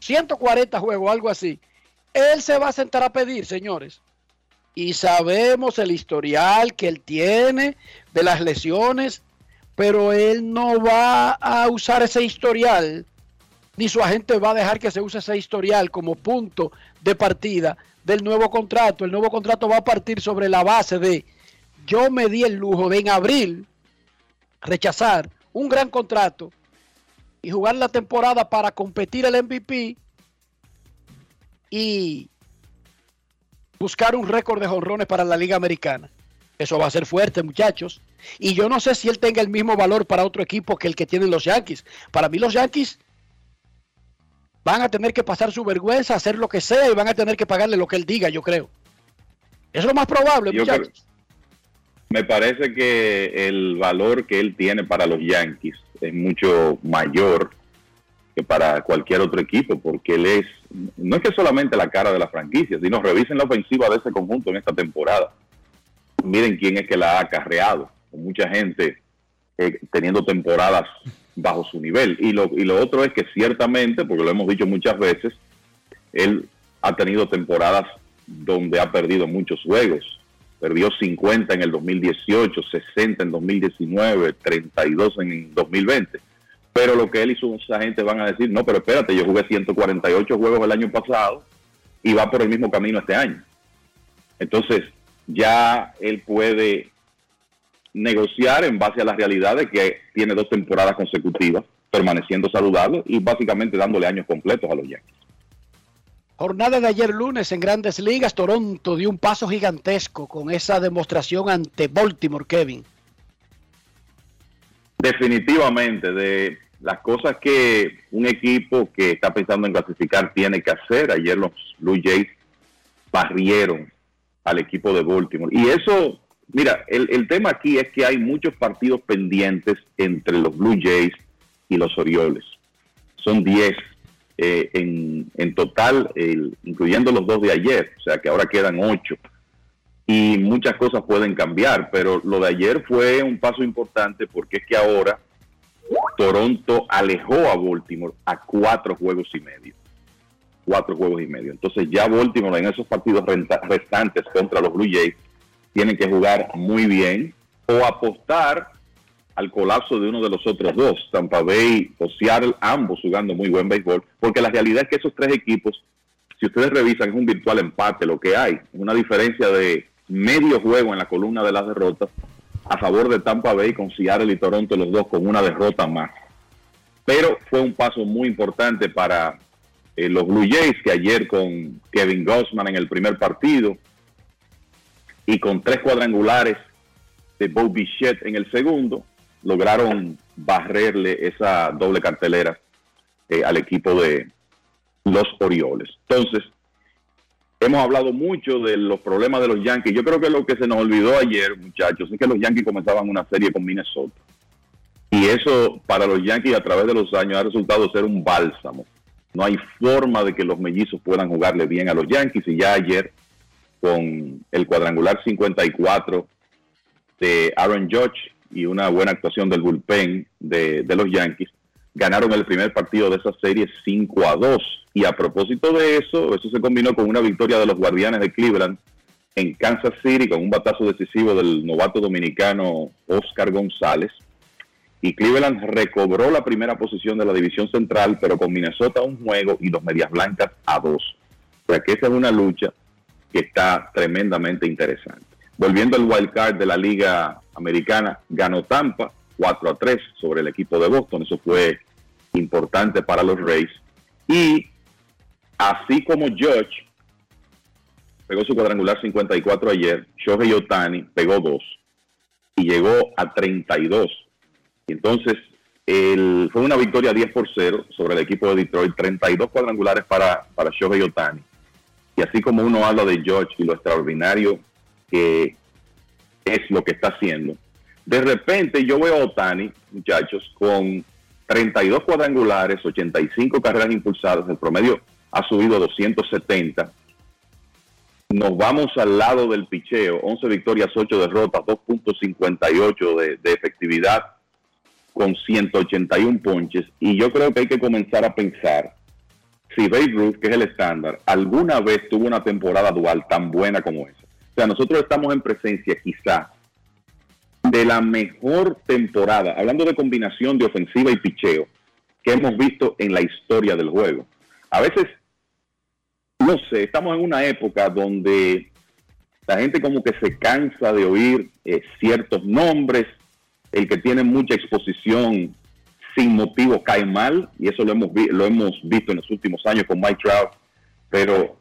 140 juegos, algo así. Él se va a sentar a pedir, señores. Y sabemos el historial que él tiene de las lesiones, pero él no va a usar ese historial ni su agente va a dejar que se use ese historial como punto de partida del nuevo contrato. El nuevo contrato va a partir sobre la base de yo me di el lujo de en abril rechazar un gran contrato y jugar la temporada para competir el MVP y buscar un récord de jonrones para la Liga Americana. Eso va a ser fuerte, muchachos. Y yo no sé si él tenga el mismo valor para otro equipo que el que tienen los Yankees. Para mí los Yankees van a tener que pasar su vergüenza, hacer lo que sea y van a tener que pagarle lo que él diga, yo creo. Es lo más probable, Yo muchachos. creo- me parece que el valor que él tiene para los Yankees es mucho mayor que para cualquier otro equipo, porque él es, no es que solamente la cara de la franquicia, sino revisen la ofensiva de ese conjunto en esta temporada. Miren quién es que la ha acarreado, mucha gente eh, teniendo temporadas bajo su nivel. Y lo, y lo otro es que ciertamente, porque lo hemos dicho muchas veces, él ha tenido temporadas donde ha perdido muchos juegos. Perdió 50 en el 2018, 60 en 2019, 32 en 2020. Pero lo que él y sus agentes van a decir, no, pero espérate, yo jugué 148 juegos el año pasado y va por el mismo camino este año. Entonces, ya él puede negociar en base a la realidad de que tiene dos temporadas consecutivas permaneciendo saludable y básicamente dándole años completos a los Yankees. Jornada de ayer lunes en Grandes Ligas, Toronto dio un paso gigantesco con esa demostración ante Baltimore, Kevin. Definitivamente, de las cosas que un equipo que está pensando en clasificar tiene que hacer, ayer los Blue Jays barrieron al equipo de Baltimore. Y eso Mira, el, el tema aquí es que hay muchos partidos pendientes entre los Blue Jays y los Orioles. Son 10 eh, en, en total, el- incluyendo los dos de ayer, o sea que ahora quedan 8. Y muchas cosas pueden cambiar, pero lo de ayer fue un paso importante porque es que ahora Toronto alejó a Baltimore a cuatro juegos y medio. Cuatro juegos y medio. Entonces ya Baltimore en esos partidos restantes contra los Blue Jays tienen que jugar muy bien o apostar al colapso de uno de los otros dos, Tampa Bay o Seattle, ambos jugando muy buen béisbol, porque la realidad es que esos tres equipos, si ustedes revisan, es un virtual empate lo que hay, una diferencia de medio juego en la columna de las derrotas a favor de Tampa Bay con Seattle y Toronto los dos con una derrota más. Pero fue un paso muy importante para eh, los Blue Jays que ayer con Kevin Gossman en el primer partido y con tres cuadrangulares de Bo Bichette en el segundo, lograron barrerle esa doble cartelera eh, al equipo de los Orioles. Entonces, hemos hablado mucho de los problemas de los Yankees. Yo creo que lo que se nos olvidó ayer, muchachos, es que los Yankees comenzaban una serie con Minnesota. Y eso para los Yankees a través de los años ha resultado ser un bálsamo. No hay forma de que los mellizos puedan jugarle bien a los Yankees. Y ya ayer, con el cuadrangular 54 de Aaron Judge y una buena actuación del bullpen de, de los Yankees, ganaron el primer partido de esa serie 5 a 2. Y a propósito de eso, eso se combinó con una victoria de los Guardianes de Cleveland en Kansas City con un batazo decisivo del novato dominicano Oscar González. Y Cleveland recobró la primera posición de la división central, pero con Minnesota un juego y los Medias Blancas a dos. O sea que esa es una lucha que está tremendamente interesante. Volviendo al wild card de la Liga Americana, ganó Tampa 4 a 3 sobre el equipo de Boston. Eso fue importante para los Rays. Y así como George pegó su cuadrangular 54 ayer, Shohei Otani pegó 2 y llegó a 32. Entonces el- fue una victoria 10 por 0 sobre el equipo de Detroit, 32 cuadrangulares para, para Shohei Otani. Y así como uno habla de George y lo extraordinario que es lo que está haciendo, de repente yo veo a Otani, muchachos, con 32 cuadrangulares, 85 carreras impulsadas, el promedio ha subido a 270. Nos vamos al lado del picheo, 11 victorias, 8 derrotas, 2.58 de, de efectividad con 181 ponches. Y yo creo que hay que comenzar a pensar si Babe Ruth, que es el estándar, alguna vez tuvo una temporada dual tan buena como esa. O sea, nosotros estamos en presencia quizá de la mejor temporada, hablando de combinación de ofensiva y picheo, que hemos visto en la historia del juego. A veces, no sé, estamos en una época donde la gente como que se cansa de oír eh, ciertos nombres, el que tiene mucha exposición sin motivo cae mal, y eso lo hemos, vi- lo hemos visto en los últimos años con Mike Trout, pero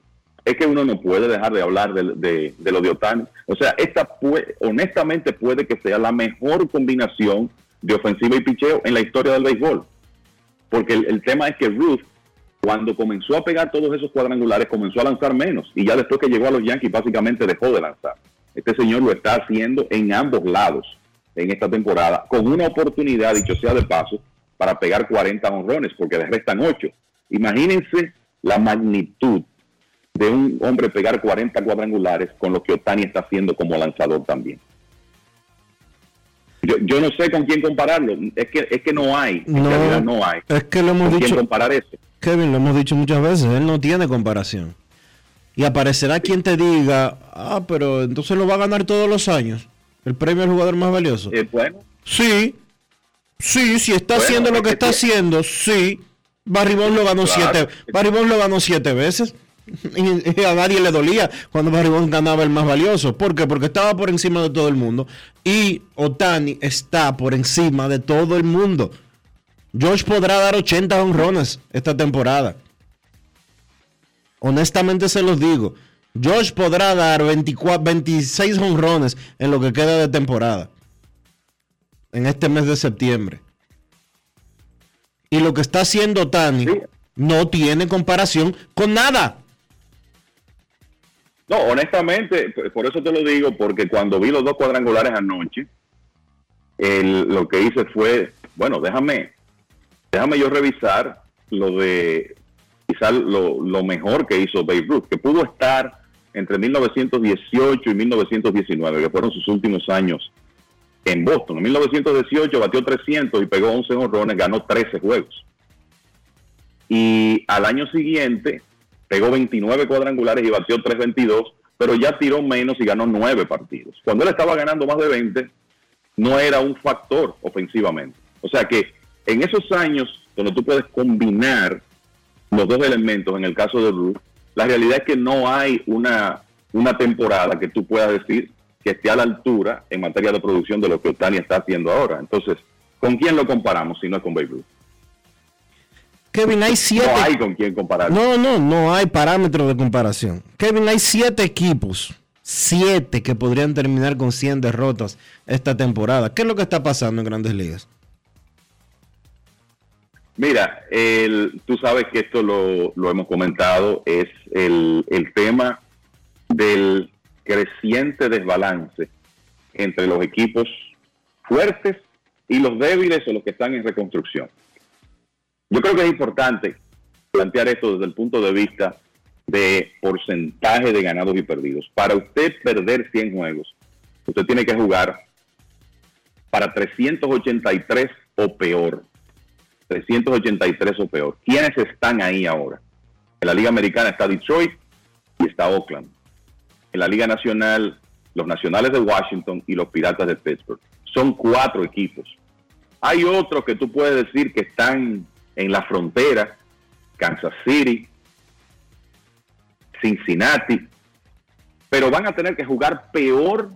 es que uno no puede dejar de hablar de, lo de Otani. O sea, esta pue- honestamente puede que sea la mejor combinación de ofensiva y picheo en la historia del béisbol. Porque el, el tema es que Ruth, cuando comenzó a pegar todos esos cuadrangulares, comenzó a lanzar menos. Y ya después que llegó a los Yankees, básicamente dejó de lanzar. Este señor lo está haciendo en ambos lados en esta temporada, con una oportunidad, dicho sea de paso, para pegar 40 honrones, porque le restan 8. Imagínense la magnitud de un hombre pegar 40 cuadrangulares con lo que Otani está haciendo como lanzador también. Yo, yo no sé con quién compararlo, es que, es que no hay, en No, realidad no hay. es que lo hemos ¿Con quién dicho, comparar eso? Kevin, lo hemos dicho muchas veces, él no tiene comparación. Y aparecerá quien te diga, ah, pero entonces lo va a ganar todos los años. El premio al jugador más valioso. Es bueno. Sí, sí, si está Bueno, haciendo lo que está tiene- haciendo, sí. Barry lo ganó Claro. siete, Barry lo ganó siete veces. [laughs] Y, a nadie le dolía cuando Barry ganaba el más valioso. ¿Por qué? Porque estaba por encima de todo el mundo. Y Otani está por encima de todo el mundo. George podrá dar 80 honrones esta temporada. Honestamente se los digo. George podrá dar 24, 26 honrones en lo que queda de temporada. En este mes de septiembre. Y lo que está haciendo Tani no tiene comparación con nada. No, honestamente, por eso te lo digo, porque cuando vi los dos cuadrangulares anoche, el- lo que hice fue, bueno, déjame, déjame yo revisar lo de quizás lo, lo mejor que hizo Babe Ruth, que pudo estar entre 1918 y 1919, que fueron sus últimos años en Boston. En 1918 batió 300 y pegó 11 honrones, ganó 13 juegos. Y al año siguiente pegó 29 cuadrangulares y batió 322, pero ya tiró menos y ganó 9 partidos. Cuando él estaba ganando más de 20, no era un factor ofensivamente. O sea que en esos años donde tú puedes combinar los dos elementos, en el caso de Ruth, la realidad es que no hay una, una temporada que tú puedas decir que esté a la altura en materia de producción de lo que Otani está haciendo ahora. Entonces, ¿con quién lo comparamos si no es con Babe Ruth? Kevin, hay siete. No hay con quién comparar. No, no, no hay parámetros de comparación. Kevin, hay siete equipos, siete que podrían terminar con 100 derrotas esta temporada. ¿Qué es lo que está pasando en Grandes Ligas? Mira, el, tú sabes que esto lo, hemos comentado, es el, el tema del creciente desbalance entre los equipos fuertes y los débiles o los que están en reconstrucción. Yo creo que es importante plantear esto desde el punto de vista de porcentaje de ganados y perdidos. Para usted perder 100 juegos, usted tiene que jugar para 383 o peor. 383 o peor. ¿Quiénes están ahí ahora? En la Liga Americana está Detroit y está Oakland. En la Liga Nacional, los Nacionales de Washington y los Piratas de Pittsburgh. Son cuatro equipos. Hay otros que tú puedes decir que están en la frontera, Kansas City, Cincinnati, pero van a tener que jugar peor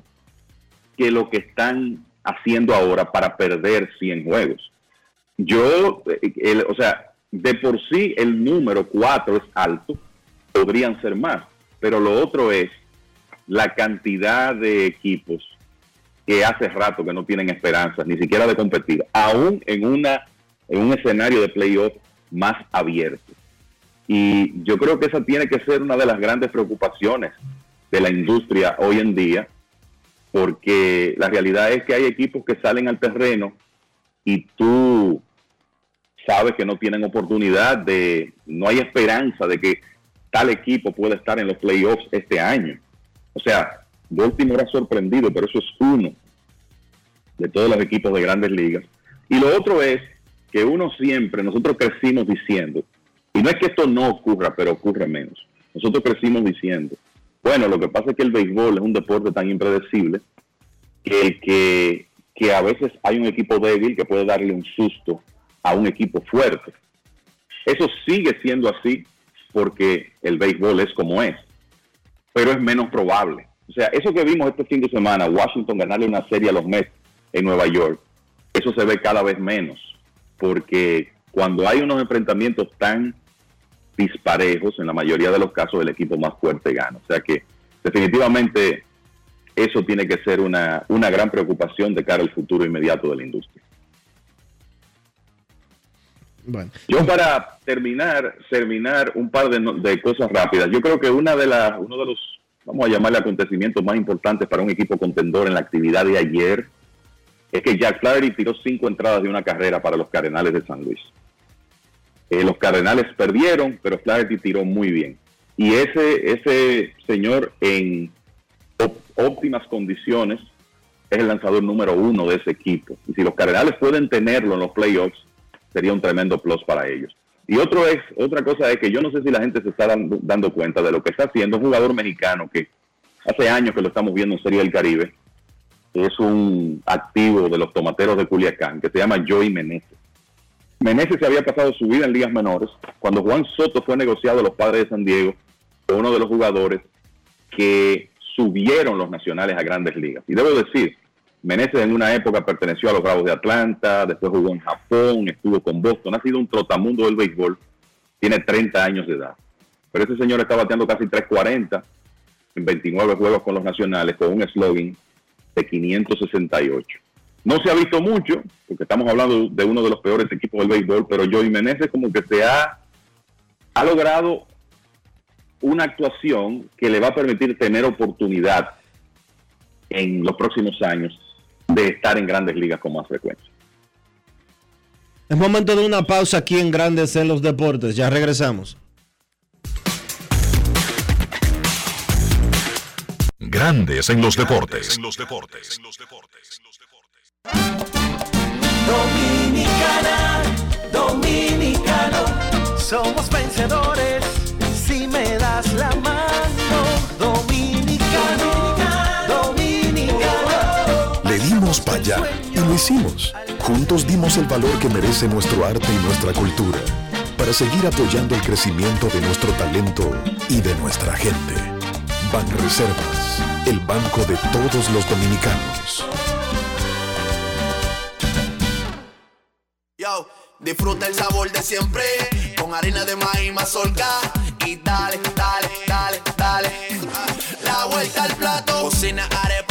que lo que están haciendo ahora para perder 100 juegos. Yo, eh, o sea, de por sí el número 4 es alto, podrían ser más, pero lo otro es la cantidad de equipos que hace rato que no tienen esperanzas, ni siquiera de competir, aún en, una, en un escenario de playoff más abierto. Y yo creo que esa tiene que ser una de las grandes preocupaciones de la industria hoy en día, porque la realidad es que hay equipos que salen al terreno y tú sabes que no tienen oportunidad de, no hay esperanza de que tal equipo pueda estar en los playoffs este año. O sea, Baltimore ha sorprendido, pero eso es uno de todos los equipos de grandes ligas. Y lo otro es que uno siempre, nosotros crecimos diciendo, y no es que esto no ocurra, pero ocurre menos. Nosotros crecimos diciendo, bueno, lo que pasa es que el béisbol es un deporte tan impredecible que, el que, que a veces hay un equipo débil que puede darle un susto a un equipo fuerte. Eso sigue siendo así porque el béisbol es como es, pero es menos probable. O sea, eso que vimos este fin de semana, Washington ganarle una serie a los Mets en Nueva York, eso se ve cada vez menos, porque cuando hay unos enfrentamientos tan disparejos, en la mayoría de los casos el equipo más fuerte gana. O sea que definitivamente eso tiene que ser una, una gran preocupación de cara al futuro inmediato de la industria. Bueno, Yo para terminar, terminar un par de, cosas rápidas. Yo creo que una de las, uno de los, vamos a llamarle acontecimientos más importantes para un equipo contendor en la actividad de ayer es que Jack Flaherty tiró cinco entradas de una carrera para los Cardenales de San Luis. Eh, los Cardenales perdieron, pero Flaherty tiró muy bien. Y ese, ese señor en óptimas condiciones es el lanzador número uno de ese equipo. Y si los Cardenales pueden tenerlo en los playoffs, sería un tremendo plus para ellos. Y otro es, otra cosa es que yo no sé si la gente se está dando, cuenta de lo que está haciendo un jugador mexicano que hace años que lo estamos viendo en Serie del Caribe, es un activo de los tomateros de Culiacán, que se llama Joey Meneses. Meneses se había pasado su vida en ligas menores. Cuando Juan Soto fue negociado a los padres de San Diego, fue uno de los jugadores que subieron los nacionales a grandes ligas. Y debo decir, Meneses en una época perteneció a los Bravos de Atlanta, después jugó en Japón, estuvo con Boston, ha sido un trotamundo del béisbol, tiene 30 años de edad. Pero ese señor está bateando casi 340 en 29 juegos con los nacionales, con un slogan de 568. No se ha visto mucho, porque estamos hablando de uno de los peores equipos del béisbol, pero Joey Meneses como que se ha, ha logrado una actuación que le va a permitir tener oportunidad en los próximos años de estar en grandes ligas con más frecuencia. Es momento de una pausa aquí en Grandes en los Deportes. Ya regresamos. Grandes en los deportes. Dominicana, dominicano, somos vencedores para allá y lo hicimos. Juntos dimos el valor que merece nuestro arte y nuestra cultura para seguir apoyando el crecimiento de nuestro talento y de nuestra gente. Banreservas, el banco de todos los dominicanos. Yo, disfruta el sabor de siempre con harina de maíz mazorca y dale, dale, dale, dale. La vuelta al plato, cocina arepa,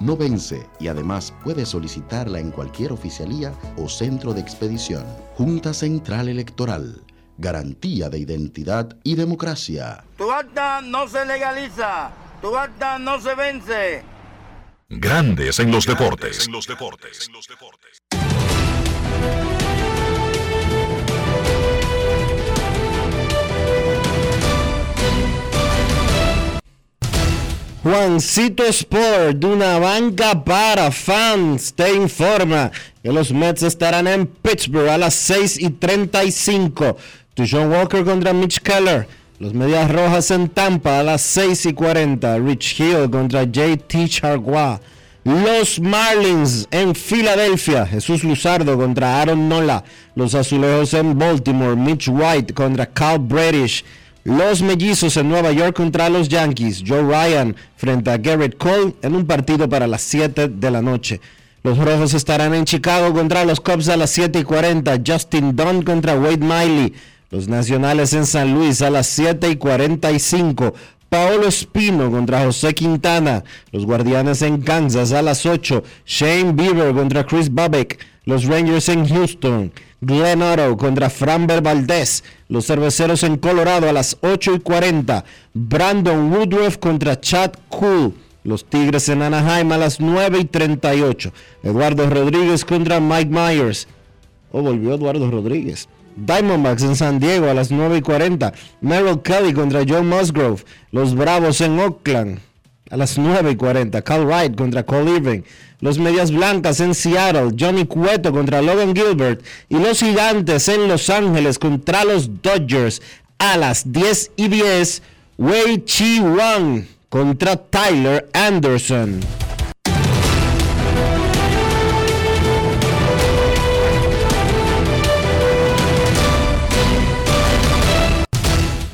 no vence y además puedes solicitarla en cualquier oficialía o centro de expedición. Junta Central Electoral. Garantía de identidad y democracia. Tu acta no se legaliza, tu acta no se vence. Grandes en los deportes. Juancito Sport, de una banca para fans, te informa que los Mets estarán en Pittsburgh a las 6 y 35. Tu John Walker contra Mitch Keller. Los Medias Rojas en Tampa a las 6 y 40. Rich Hill contra JT Chargois. Los Marlins en Filadelfia. Jesús Luzardo contra Aaron Nola. Los Azulejos en Baltimore. Mitch White contra Cal Bradish. Los Mellizos en Nueva York contra los Yankees. Joe Ryan frente a Garrett Cole en un partido para las 7 de la noche. Los Rojos estarán en Chicago contra los Cubs a las 7 y 40. Justin Dunn contra Wade Miley. Los Nacionales en San Luis a las 7 y 45. Paolo Espino contra José Quintana. Los Guardianes en Kansas a las 8. Shane Bieber contra Chris Babek. Los Rangers en Houston. Glenn Otto contra Framber Valdez. Los Cerveceros en Colorado a las 8 y 40. Brandon Woodruff contra Chad Cool. Los Tigres en Anaheim a las 9 y 38. Eduardo Rodríguez contra Mike Myers. Oh, volvió Eduardo Rodríguez. Diamondbacks en San Diego a las 9 y 40. Merrill Kelly contra Joe Musgrove. Los Bravos en Oakland a las 9 y 40. Cal Wright contra Cole Irving. Los Medias Blancas en Seattle. Johnny Cueto contra Logan Gilbert. Y los Gigantes en Los Ángeles contra los Dodgers a las 10 y 10. Wei Chi Wang contra Tyler Anderson.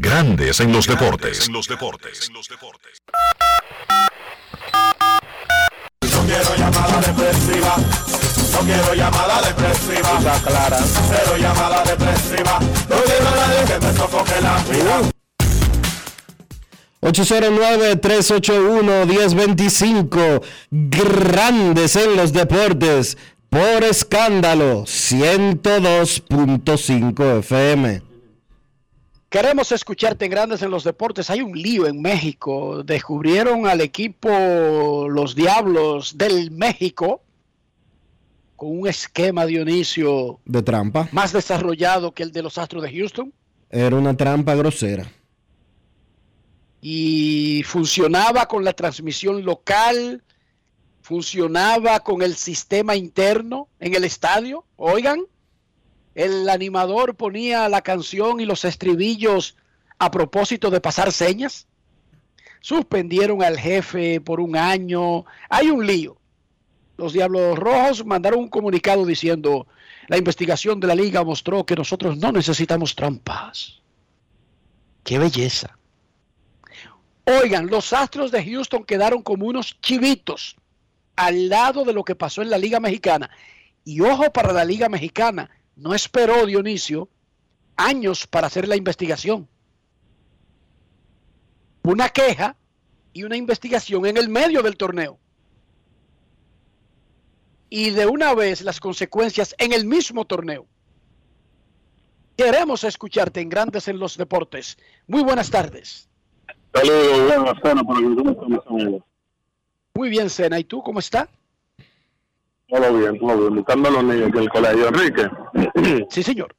Grandes en los deportes. No quiero llamada depresiva. No quiero llamada depresiva. clara. Cero llamada depresiva. No quiero a nadie que me sofoque la vida. 809-381-1025. Grandes en los deportes. Por escándalo. 102.5 FM. Queremos escucharte en Grandes en los Deportes. Hay un lío en México. Descubrieron al equipo Los Diablos del México con un esquema, Dionisio, De trampa. más desarrollado que el de los Astros de Houston. Era una trampa grosera. y funcionaba con la transmisión local, funcionaba con el sistema interno en el estadio. Oigan, el animador ponía la canción y los estribillos a propósito de pasar señas. Suspendieron al jefe por un año. Hay un lío. Los Diablos Rojos mandaron un comunicado diciendo, la investigación de la liga mostró que nosotros no necesitamos trampas. ¡Qué belleza! Oigan, los Astros de Houston quedaron como unos chivitos al lado de lo que pasó en la Liga Mexicana. Y ojo para la Liga Mexicana, no esperó Dionisio años para hacer la investigación. Una queja y una investigación en el medio del torneo. Y de una vez las consecuencias en el mismo torneo. Queremos escucharte en Grandes en los Deportes. Muy buenas tardes. Saludos, buenas tardes. Muy bien, Sena. ¿Y tú cómo está? Todo bien, todo bien. Buscando a los niños aquí en el colegio. Enrique. [clears throat] Sí, señor.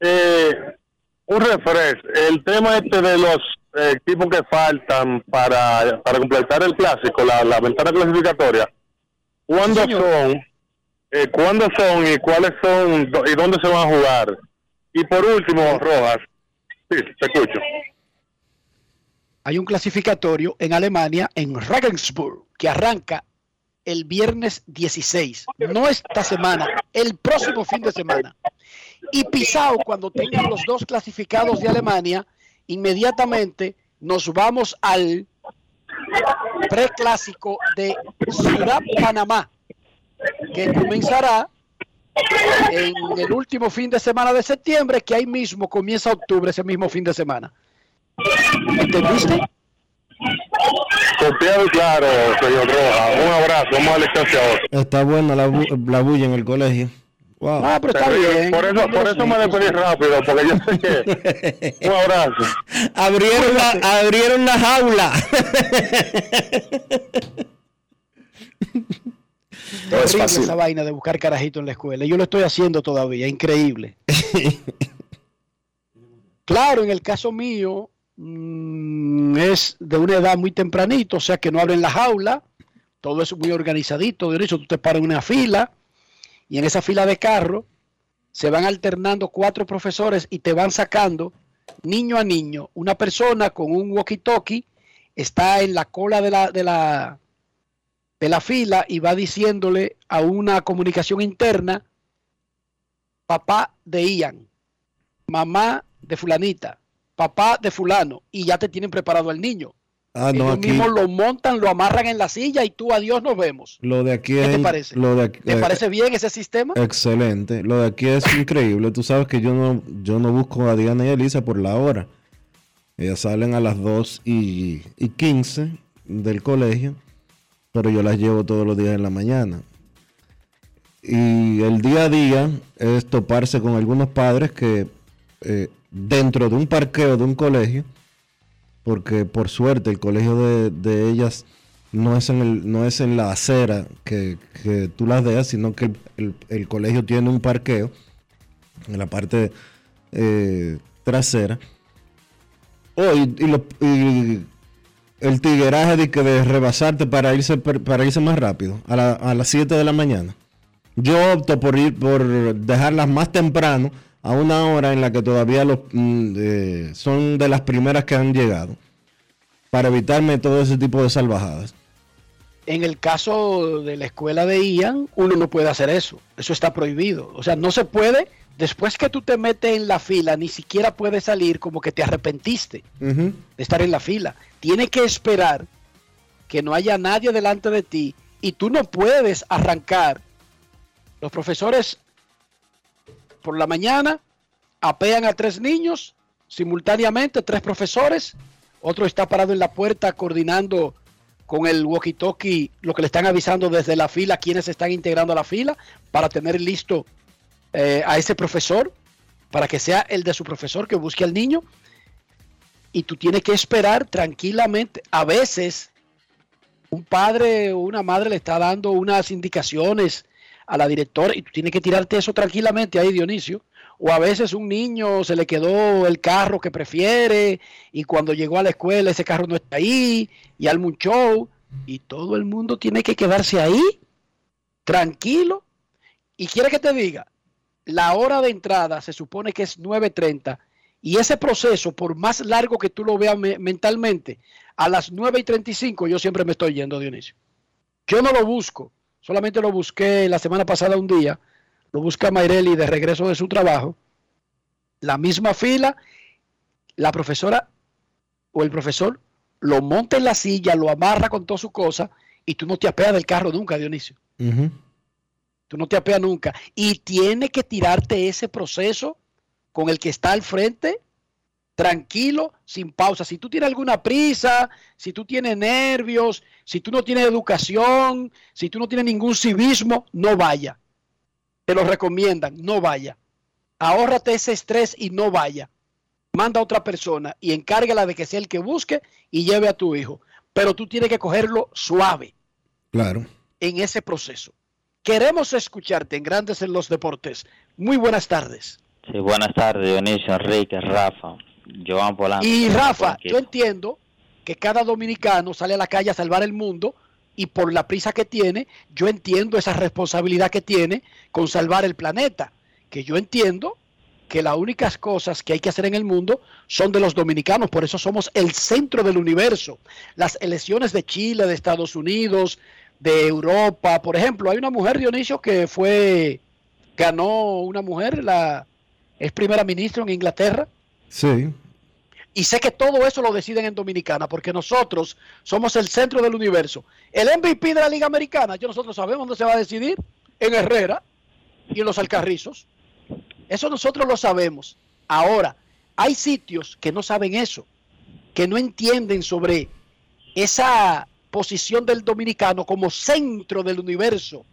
Eh, un refresh. El tema este de los eh, equipos que faltan para, para completar el clásico, la, la ventana clasificatoria. ¿Cuándo son? Eh, ¿Cuándo son y cuáles son y dónde se van a jugar? Y por último, Rojas. Sí, te escucho. Hay un clasificatorio en Alemania, en Regensburg, que arranca el viernes 16. No esta semana, el próximo fin de semana. Y Pisao, cuando tengan los dos clasificados de Alemania, inmediatamente nos vamos al preclásico de Ciudad Panamá, que comenzará en el último fin de semana de septiembre, que ahí mismo comienza octubre, ese mismo fin de semana. ¿Entendiste? Copiado y claro, señor Rojas. Un abrazo, vamos a licenciado. Está buena la, bu- la bulla en el colegio. Wow. Ah, pero está bien. Por eso, por eso me despedí rápido, porque yo sé que. [laughs] Un abrazo. Abrieron la, abrieron la jaula. No es Horrible fácil. esa vaina de buscar carajito en la escuela. Yo lo estoy haciendo todavía, increíble. [laughs] claro, en el caso mío mm, es de una edad muy tempranito, o sea que no abren la jaula, todo es muy organizadito. De hecho, tú te paras en una fila y en esa fila de carro se van alternando cuatro profesores y te van sacando niño a niño. Una persona con un walkie-talkie está en la cola de la, de la, de la fila y va diciéndole a una comunicación interna, papá de Ian, mamá de fulanita, papá de fulano, y ya te tienen preparado al niño. Ah, no, Ellos aquí mismos lo montan, lo amarran en la silla y tú, adiós, nos vemos. lo de aquí ¿Qué es. te parece? Lo de aquí, ¿Te eh, parece bien ese sistema? Excelente. Lo de aquí es increíble. Tú sabes que yo no, yo no busco a Diana y Elisa por la hora. Ellas salen a las 2 y, y 15 del colegio, pero yo las llevo todos los días en la mañana. Y el día a día es toparse con algunos padres que eh, dentro de un parqueo de un colegio, porque por suerte el colegio de, de ellas no es en el, no es en la acera que, que tú las dejas, sino que el, el- colegio tiene un parqueo en la parte eh, trasera. Oh, y, lo- y el tigueraje de, que rebasarte para irse, para irse más rápido, a, a las 7 de la mañana. Yo opto por ir por dejarlas más temprano, a una hora en la que todavía los, mm, eh, son de las primeras que han llegado, para evitarme todo ese tipo de salvajadas. En el caso de la escuela de Ian, uno no puede hacer eso. Eso está prohibido. O sea, no se puede. Después que tú te metes en la fila, ni siquiera puedes salir como que te arrepentiste de estar en la fila. Tienes que esperar que no haya nadie delante de ti y tú no puedes arrancar Los profesores por la mañana apean a tres niños simultáneamente, tres profesores. Otro está parado en la puerta coordinando con el walkie-talkie lo que le están avisando desde la fila, quienes están integrando a la fila, para tener listo eh, a ese profesor, para que sea el de su profesor que busque al niño. Y tú tienes que esperar tranquilamente. A veces un padre o una madre le está dando unas indicaciones a la directora y tú tienes que tirarte eso tranquilamente ahí, Dionisio. O a veces un niño se le quedó el carro que prefiere y cuando llegó a la escuela ese carro no está ahí y al un show y todo el mundo tiene que quedarse ahí, tranquilo. Y quiere que te diga, la hora de entrada se supone que es 9.30 y ese proceso, por más largo que tú lo veas me mentalmente, a las 9 y 35 yo siempre me estoy yendo, Dionisio. Yo no lo busco, solamente lo busqué la semana pasada un día, lo busca Mayreli de regreso de su trabajo, la misma fila, la profesora o el profesor lo monta en la silla, lo amarra con toda su cosa y tú no te apeas del carro nunca, Dionisio. Tú no te apeas nunca. Y tiene que tirarte ese proceso con el que está al frente tranquilo, sin pausa. Si tú tienes alguna prisa, si tú tienes nervios, si tú no tienes educación, si tú no tienes ningún civismo, no vaya. Te lo recomiendan, no vaya. Ahórrate ese estrés y no vaya. Manda a otra persona y encárgala de que sea el que busque y lleve a tu hijo. Pero tú tienes que cogerlo suave. Claro. En ese proceso. Queremos escucharte en Grandes en los Deportes. Muy buenas tardes. Sí, buenas tardes, Dionisio, Enrique, Rafa. Joan Polanco. Y Rafa, yo entiendo que cada dominicano sale a la calle a salvar el mundo y por la prisa que tiene, yo entiendo esa responsabilidad que tiene con salvar el planeta. Que yo entiendo que las únicas cosas que hay que hacer en el mundo son de los dominicanos, por eso somos el centro del universo. Las elecciones de Chile, de Estados Unidos, de Europa, por ejemplo, hay una mujer, Dionisio, que fue, ganó una mujer, la es primera ministra en Inglaterra, Sí. Y sé que todo eso lo deciden en Dominicana, porque nosotros somos el centro del universo. El MVP de la Liga Americana, yo nosotros sabemos dónde se va a decidir, en Herrera y en los Alcarrizos. Eso nosotros lo sabemos. Ahora, hay sitios que no saben eso, que no entienden sobre esa posición del dominicano como centro del universo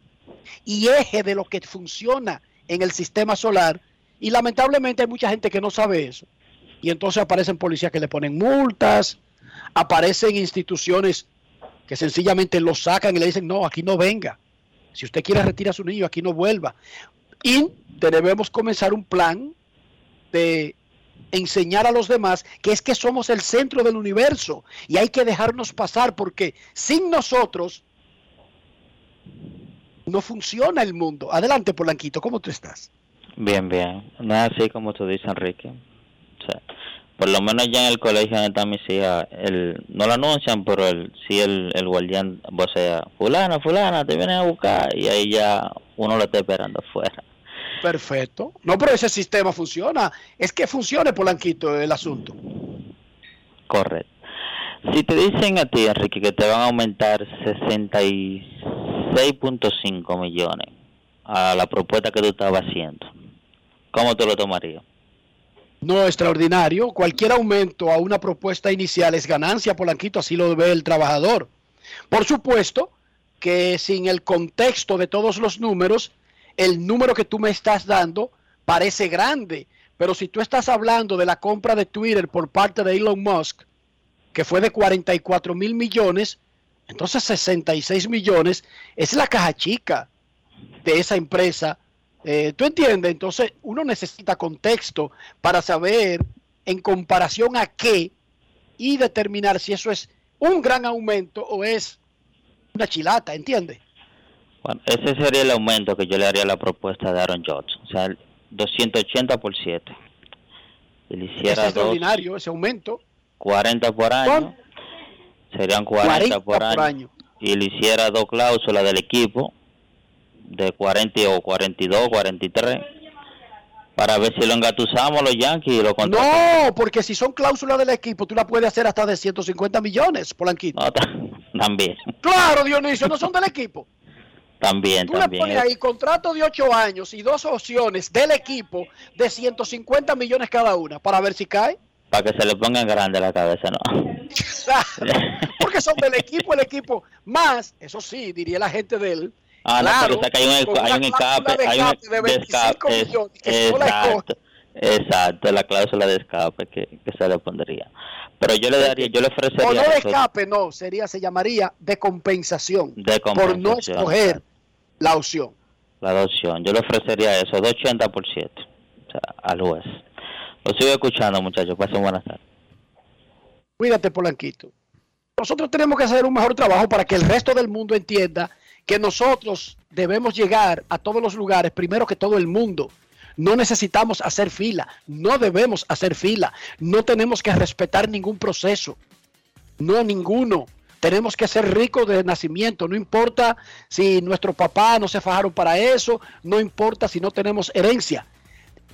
y eje de lo que funciona en el sistema solar. Y lamentablemente hay mucha gente que no sabe eso. Y entonces aparecen policías que le ponen multas, aparecen instituciones que sencillamente lo sacan y le dicen, no, aquí no venga. Si usted quiere retirar a su niño, aquí no vuelva. Y debemos comenzar un plan de enseñar a los demás que es que somos el centro del universo y hay que dejarnos pasar porque sin nosotros no funciona el mundo. Adelante, Polanquito, ¿cómo tú estás? Bien, bien. No es así como tú dices, Enrique. O sea, por lo menos ya en el colegio donde está mi hija, el, no lo anuncian, pero el, sí el, el guardián, o sea, fulana, fulana, te vienen a buscar y ahí ya uno lo está esperando afuera. Perfecto. No, pero ese sistema funciona. Es que funcione, Polanquito, el asunto. Correcto. Si te dicen a ti, Enrique, que te van a aumentar 66.5 millones a la propuesta que tú estabas haciendo, ¿cómo te lo tomarías? No extraordinario. Cualquier aumento a una propuesta inicial es ganancia, Polanquito, así lo ve el trabajador. Por supuesto que sin el contexto de todos los números, el número que tú me estás dando parece grande. Pero si tú estás hablando de la compra de Twitter por parte de Elon Musk, que fue de 44 mil millones, entonces 66 millones es la caja chica de esa empresa. Eh, ¿Tú entiendes? Entonces uno necesita contexto para saber en comparación a qué y determinar si eso es un gran aumento o es una chilata, ¿entiendes? Bueno, ese sería el aumento que yo le haría a la propuesta de Aaron Judge. O sea, 280 por 7. Si le Es hiciera dos, extraordinario ese aumento. 40 por año, serían 40, 40 por, año. Y le hiciera dos cláusulas del equipo, de 40 o 42, 43, para ver si lo engatusamos los Yankees y lo contratamos. No, porque si son cláusulas del equipo, tú la puedes hacer hasta de 150 millones, Polanquito. [laughs] También. Claro, Dionisio, no son del equipo. También, Tú le también. pones ahí contrato de 8 años y dos opciones del equipo de 150 millones cada una para ver si cae. Para que se le pongan grande la cabeza, ¿no? [laughs] Porque son del equipo, el equipo más, eso sí, diría la gente de él. Ah, no, claro, pero o sea que hay un, hay escape, hay un de escape de 25 es- millones, que si no la exacto, exacto, la cláusula de escape que, que se le pondría. Pero yo le daría, yo le O ofrecería no de escape, no, sería, se llamaría de compensación, de por no compensación, escoger la opción. la adopción. Yo le ofrecería eso, 280 por 7, o sea, al juez. Lo sigo escuchando, muchachos, pasen buenas tardes. Cuídate, Polanquito. Nosotros tenemos que hacer un mejor trabajo para que el resto del mundo entienda que nosotros debemos llegar a todos los lugares primero que todo el mundo. No necesitamos hacer fila, no debemos hacer fila, no tenemos que respetar ningún proceso, no ninguno. Tenemos que ser ricos de nacimiento, no importa si nuestros papás no se fajaron para eso, no importa si no tenemos herencia.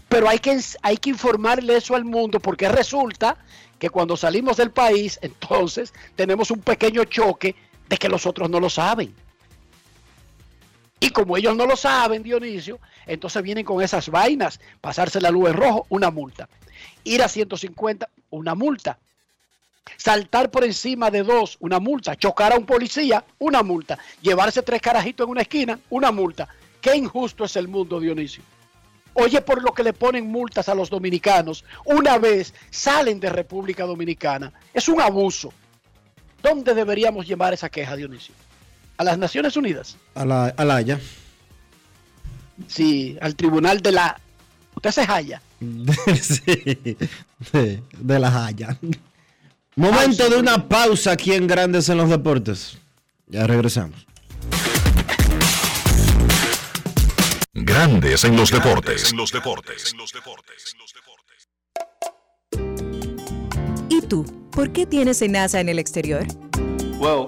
Pero hay que, hay que informarle eso al mundo porque resulta que cuando salimos del país, [laughs] entonces tenemos un pequeño choque de que los otros no lo saben. Y como ellos no lo saben, Dionisio, entonces vienen con esas vainas, pasarse la luz en rojo, una multa. Ir a 150, una multa. Saltar por encima de dos, una multa. Chocar a un policía, una multa. Llevarse tres carajitos en una esquina, una multa. Qué injusto es el mundo, Dionisio. Oye, por lo que le ponen multas a los dominicanos, una vez salen de República Dominicana. Es un abuso. ¿Dónde deberíamos llevar esa queja, Dionisio? ¿A las Naciones Unidas? A la, a la Haya. Sí, al tribunal de la... ¿Usted se halla? [laughs] sí, de, de la Haya. Momento de una pausa aquí en Grandes en los Deportes. Ya regresamos. Grandes en los deportes. En los deportes. ¿Y tú? ¿Por qué tienes NASA en el exterior? Well,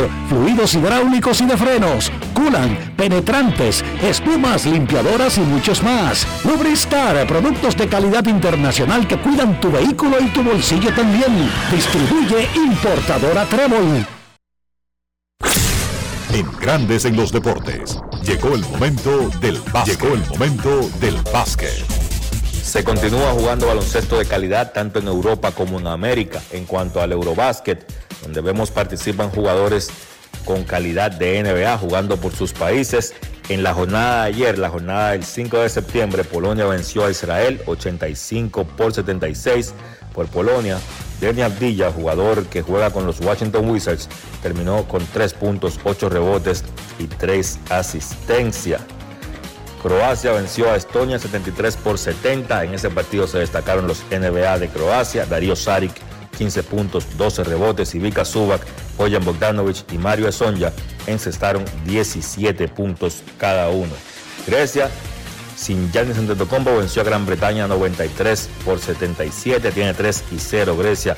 fluidos hidráulicos y de frenos, culan, penetrantes, espumas, limpiadoras y muchos más. Lubristar, productos de calidad internacional que cuidan tu vehículo y tu bolsillo también. Distribuye importadora Trébol. En Grandes en los deportes. Llegó el momento del básquet. Llegó el momento del básquet. Se continúa jugando baloncesto de calidad tanto en Europa como en América. En cuanto al Eurobásquet, donde vemos participan jugadores con calidad de NBA jugando por sus países. En la jornada de ayer, la jornada del 5 de septiembre, Polonia venció a Israel 85 por 76 por Polonia. Denny Abdilla, jugador que juega con los Washington Wizards, terminó con 3 puntos, 8 rebotes y 3 asistencias. Croacia venció a Estonia 73 por 70. En ese partido se destacaron los NBA de Croacia, Darío Saric 15 puntos, 12 rebotes y Vika Subak, Bojan Bogdanovic y Mario Esonja encestaron 17 puntos cada uno. Grecia sin Giannis Antetokounmpo venció a Gran Bretaña 93 por 77, tiene 3 y 0 Grecia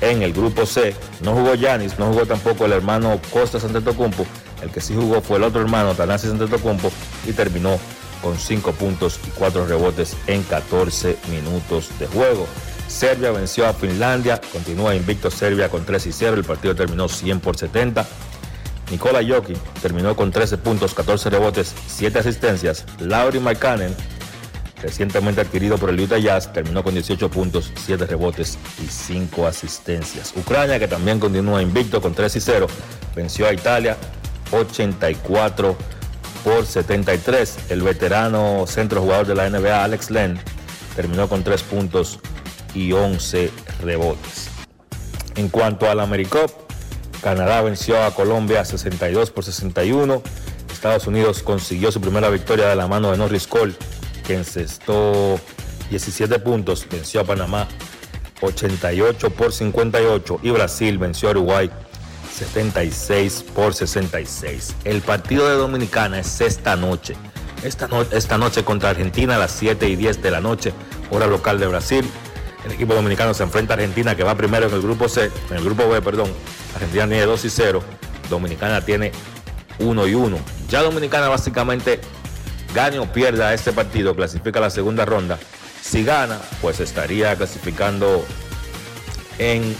en el grupo C. No jugó Giannis, no jugó tampoco el hermano Costas Antetokounmpo, el que sí jugó fue el otro hermano Thanasis Antetokounmpo y terminó con 5 puntos y 4 rebotes en 14 minutos de juego. Serbia venció a Finlandia, continúa invicto Serbia con 3 y 0, el partido terminó 100 por 70. Nikola Jokic terminó con 13 puntos, 14 rebotes, 7 asistencias. Lauri Markkanen, recientemente adquirido por el Utah Jazz, terminó con 18 puntos, 7 rebotes y 5 asistencias. Ucrania, que también continúa invicto con 3 y 0, venció a Italia 84 por 73. El veterano centro jugador de la NBA, Alex Len, terminó con 3 puntos y 11 rebotes. En cuanto al AmeriCup, Canadá venció a Colombia 62 por 61. Estados Unidos consiguió su primera victoria de la mano de Norris Cole, que encestó 17 puntos, venció a Panamá 88 por 58 y Brasil venció a Uruguay 76 por 66. El partido de Dominicana es esta noche. Esta, esta noche contra Argentina a las 7 y 10 de la noche, hora local de Brasil. El equipo dominicano se enfrenta a Argentina, que va primero en el grupo C, en el grupo B, perdón. Argentina tiene 2 y 0, Dominicana tiene 1 y 1. Ya Dominicana básicamente gane o pierda este partido, clasifica a la segunda ronda. Si gana, pues estaría clasificando en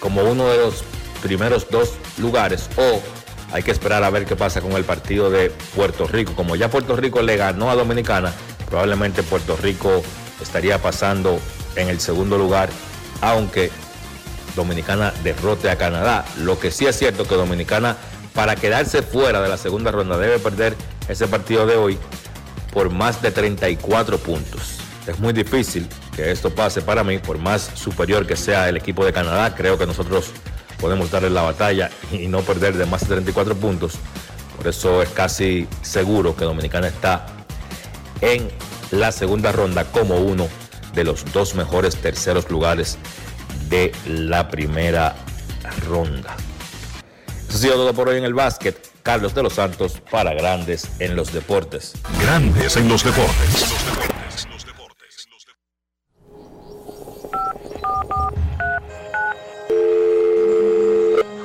como uno de los primeros dos lugares o hay que esperar a ver qué pasa con el partido de Puerto Rico. Como ya Puerto Rico le ganó a Dominicana, probablemente Puerto Rico estaría pasando en el segundo lugar, aunque Dominicana derrote a Canadá. Lo que sí es cierto que Dominicana, para quedarse fuera de la segunda ronda, debe perder ese partido de hoy por más de 34 puntos. Es muy difícil que esto pase para mí, por más superior que sea el equipo de Canadá. Creo que nosotros podemos darle la batalla y no perder de más de 34 puntos. Por eso es casi seguro que Dominicana está en la segunda ronda como uno de los dos mejores terceros lugares de la primera ronda. Eso ha sido todo por hoy en el básquet. Carlos de los Santos para Grandes en los Deportes. Grandes en los Deportes.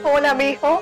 Hola, mijo.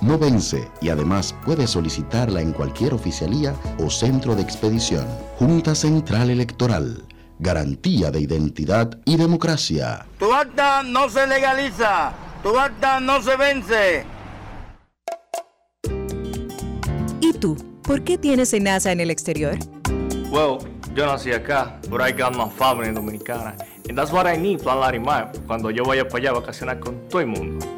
no vence y además puedes solicitarla en cualquier oficialía o centro de expedición. Junta Central Electoral. Garantía de identidad y democracia. Tu acta no se legaliza. Tu acta no se vence. ¿Y tú? ¿Por qué tienes NASA en el exterior? Well, yo nací acá, but I got my family dominicana. And that's what I need, Plan Larimar, cuando yo vaya para allá a vacacionar con todo el mundo.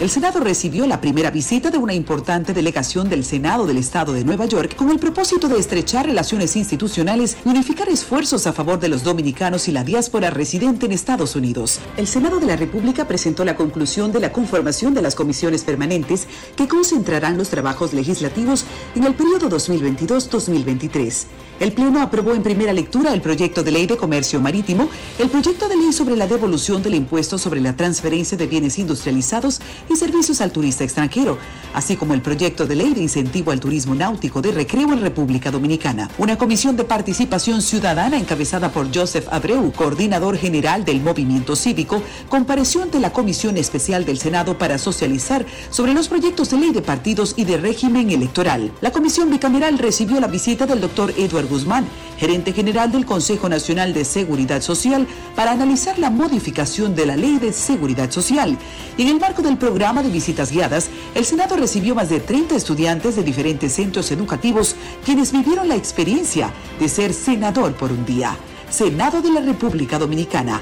El Senado recibió la primera visita de una importante delegación del Senado del Estado de Nueva York con el propósito de estrechar relaciones institucionales y unificar esfuerzos a favor de los dominicanos y la diáspora residente en Estados Unidos. El Senado de la República presentó la conclusión de la conformación de las comisiones permanentes que concentrarán los trabajos legislativos en el periodo 2022-2023. El Pleno aprobó en primera lectura el proyecto de ley de comercio marítimo, el proyecto de ley sobre la devolución del impuesto sobre la transferencia de bienes industrializados y servicios al turista extranjero, así como el proyecto de ley de incentivo al turismo náutico de recreo en República Dominicana. Una comisión de participación ciudadana encabezada por Joseph Abreu, coordinador general del movimiento cívico, compareció ante la Comisión Especial del Senado para socializar sobre los proyectos de ley de partidos y de régimen electoral. La comisión bicameral recibió la visita del doctor Edward Guzmán, gerente general del Consejo Nacional de Seguridad Social, para analizar la modificación de la Ley de Seguridad Social. Y en el marco del programa de visitas guiadas, el Senado recibió más de 30 estudiantes de diferentes centros educativos quienes vivieron la experiencia de ser senador por un día. Senado de la República Dominicana.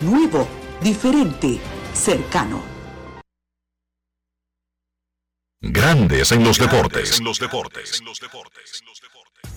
Nuevo, diferente, cercano. Grandes en los deportes.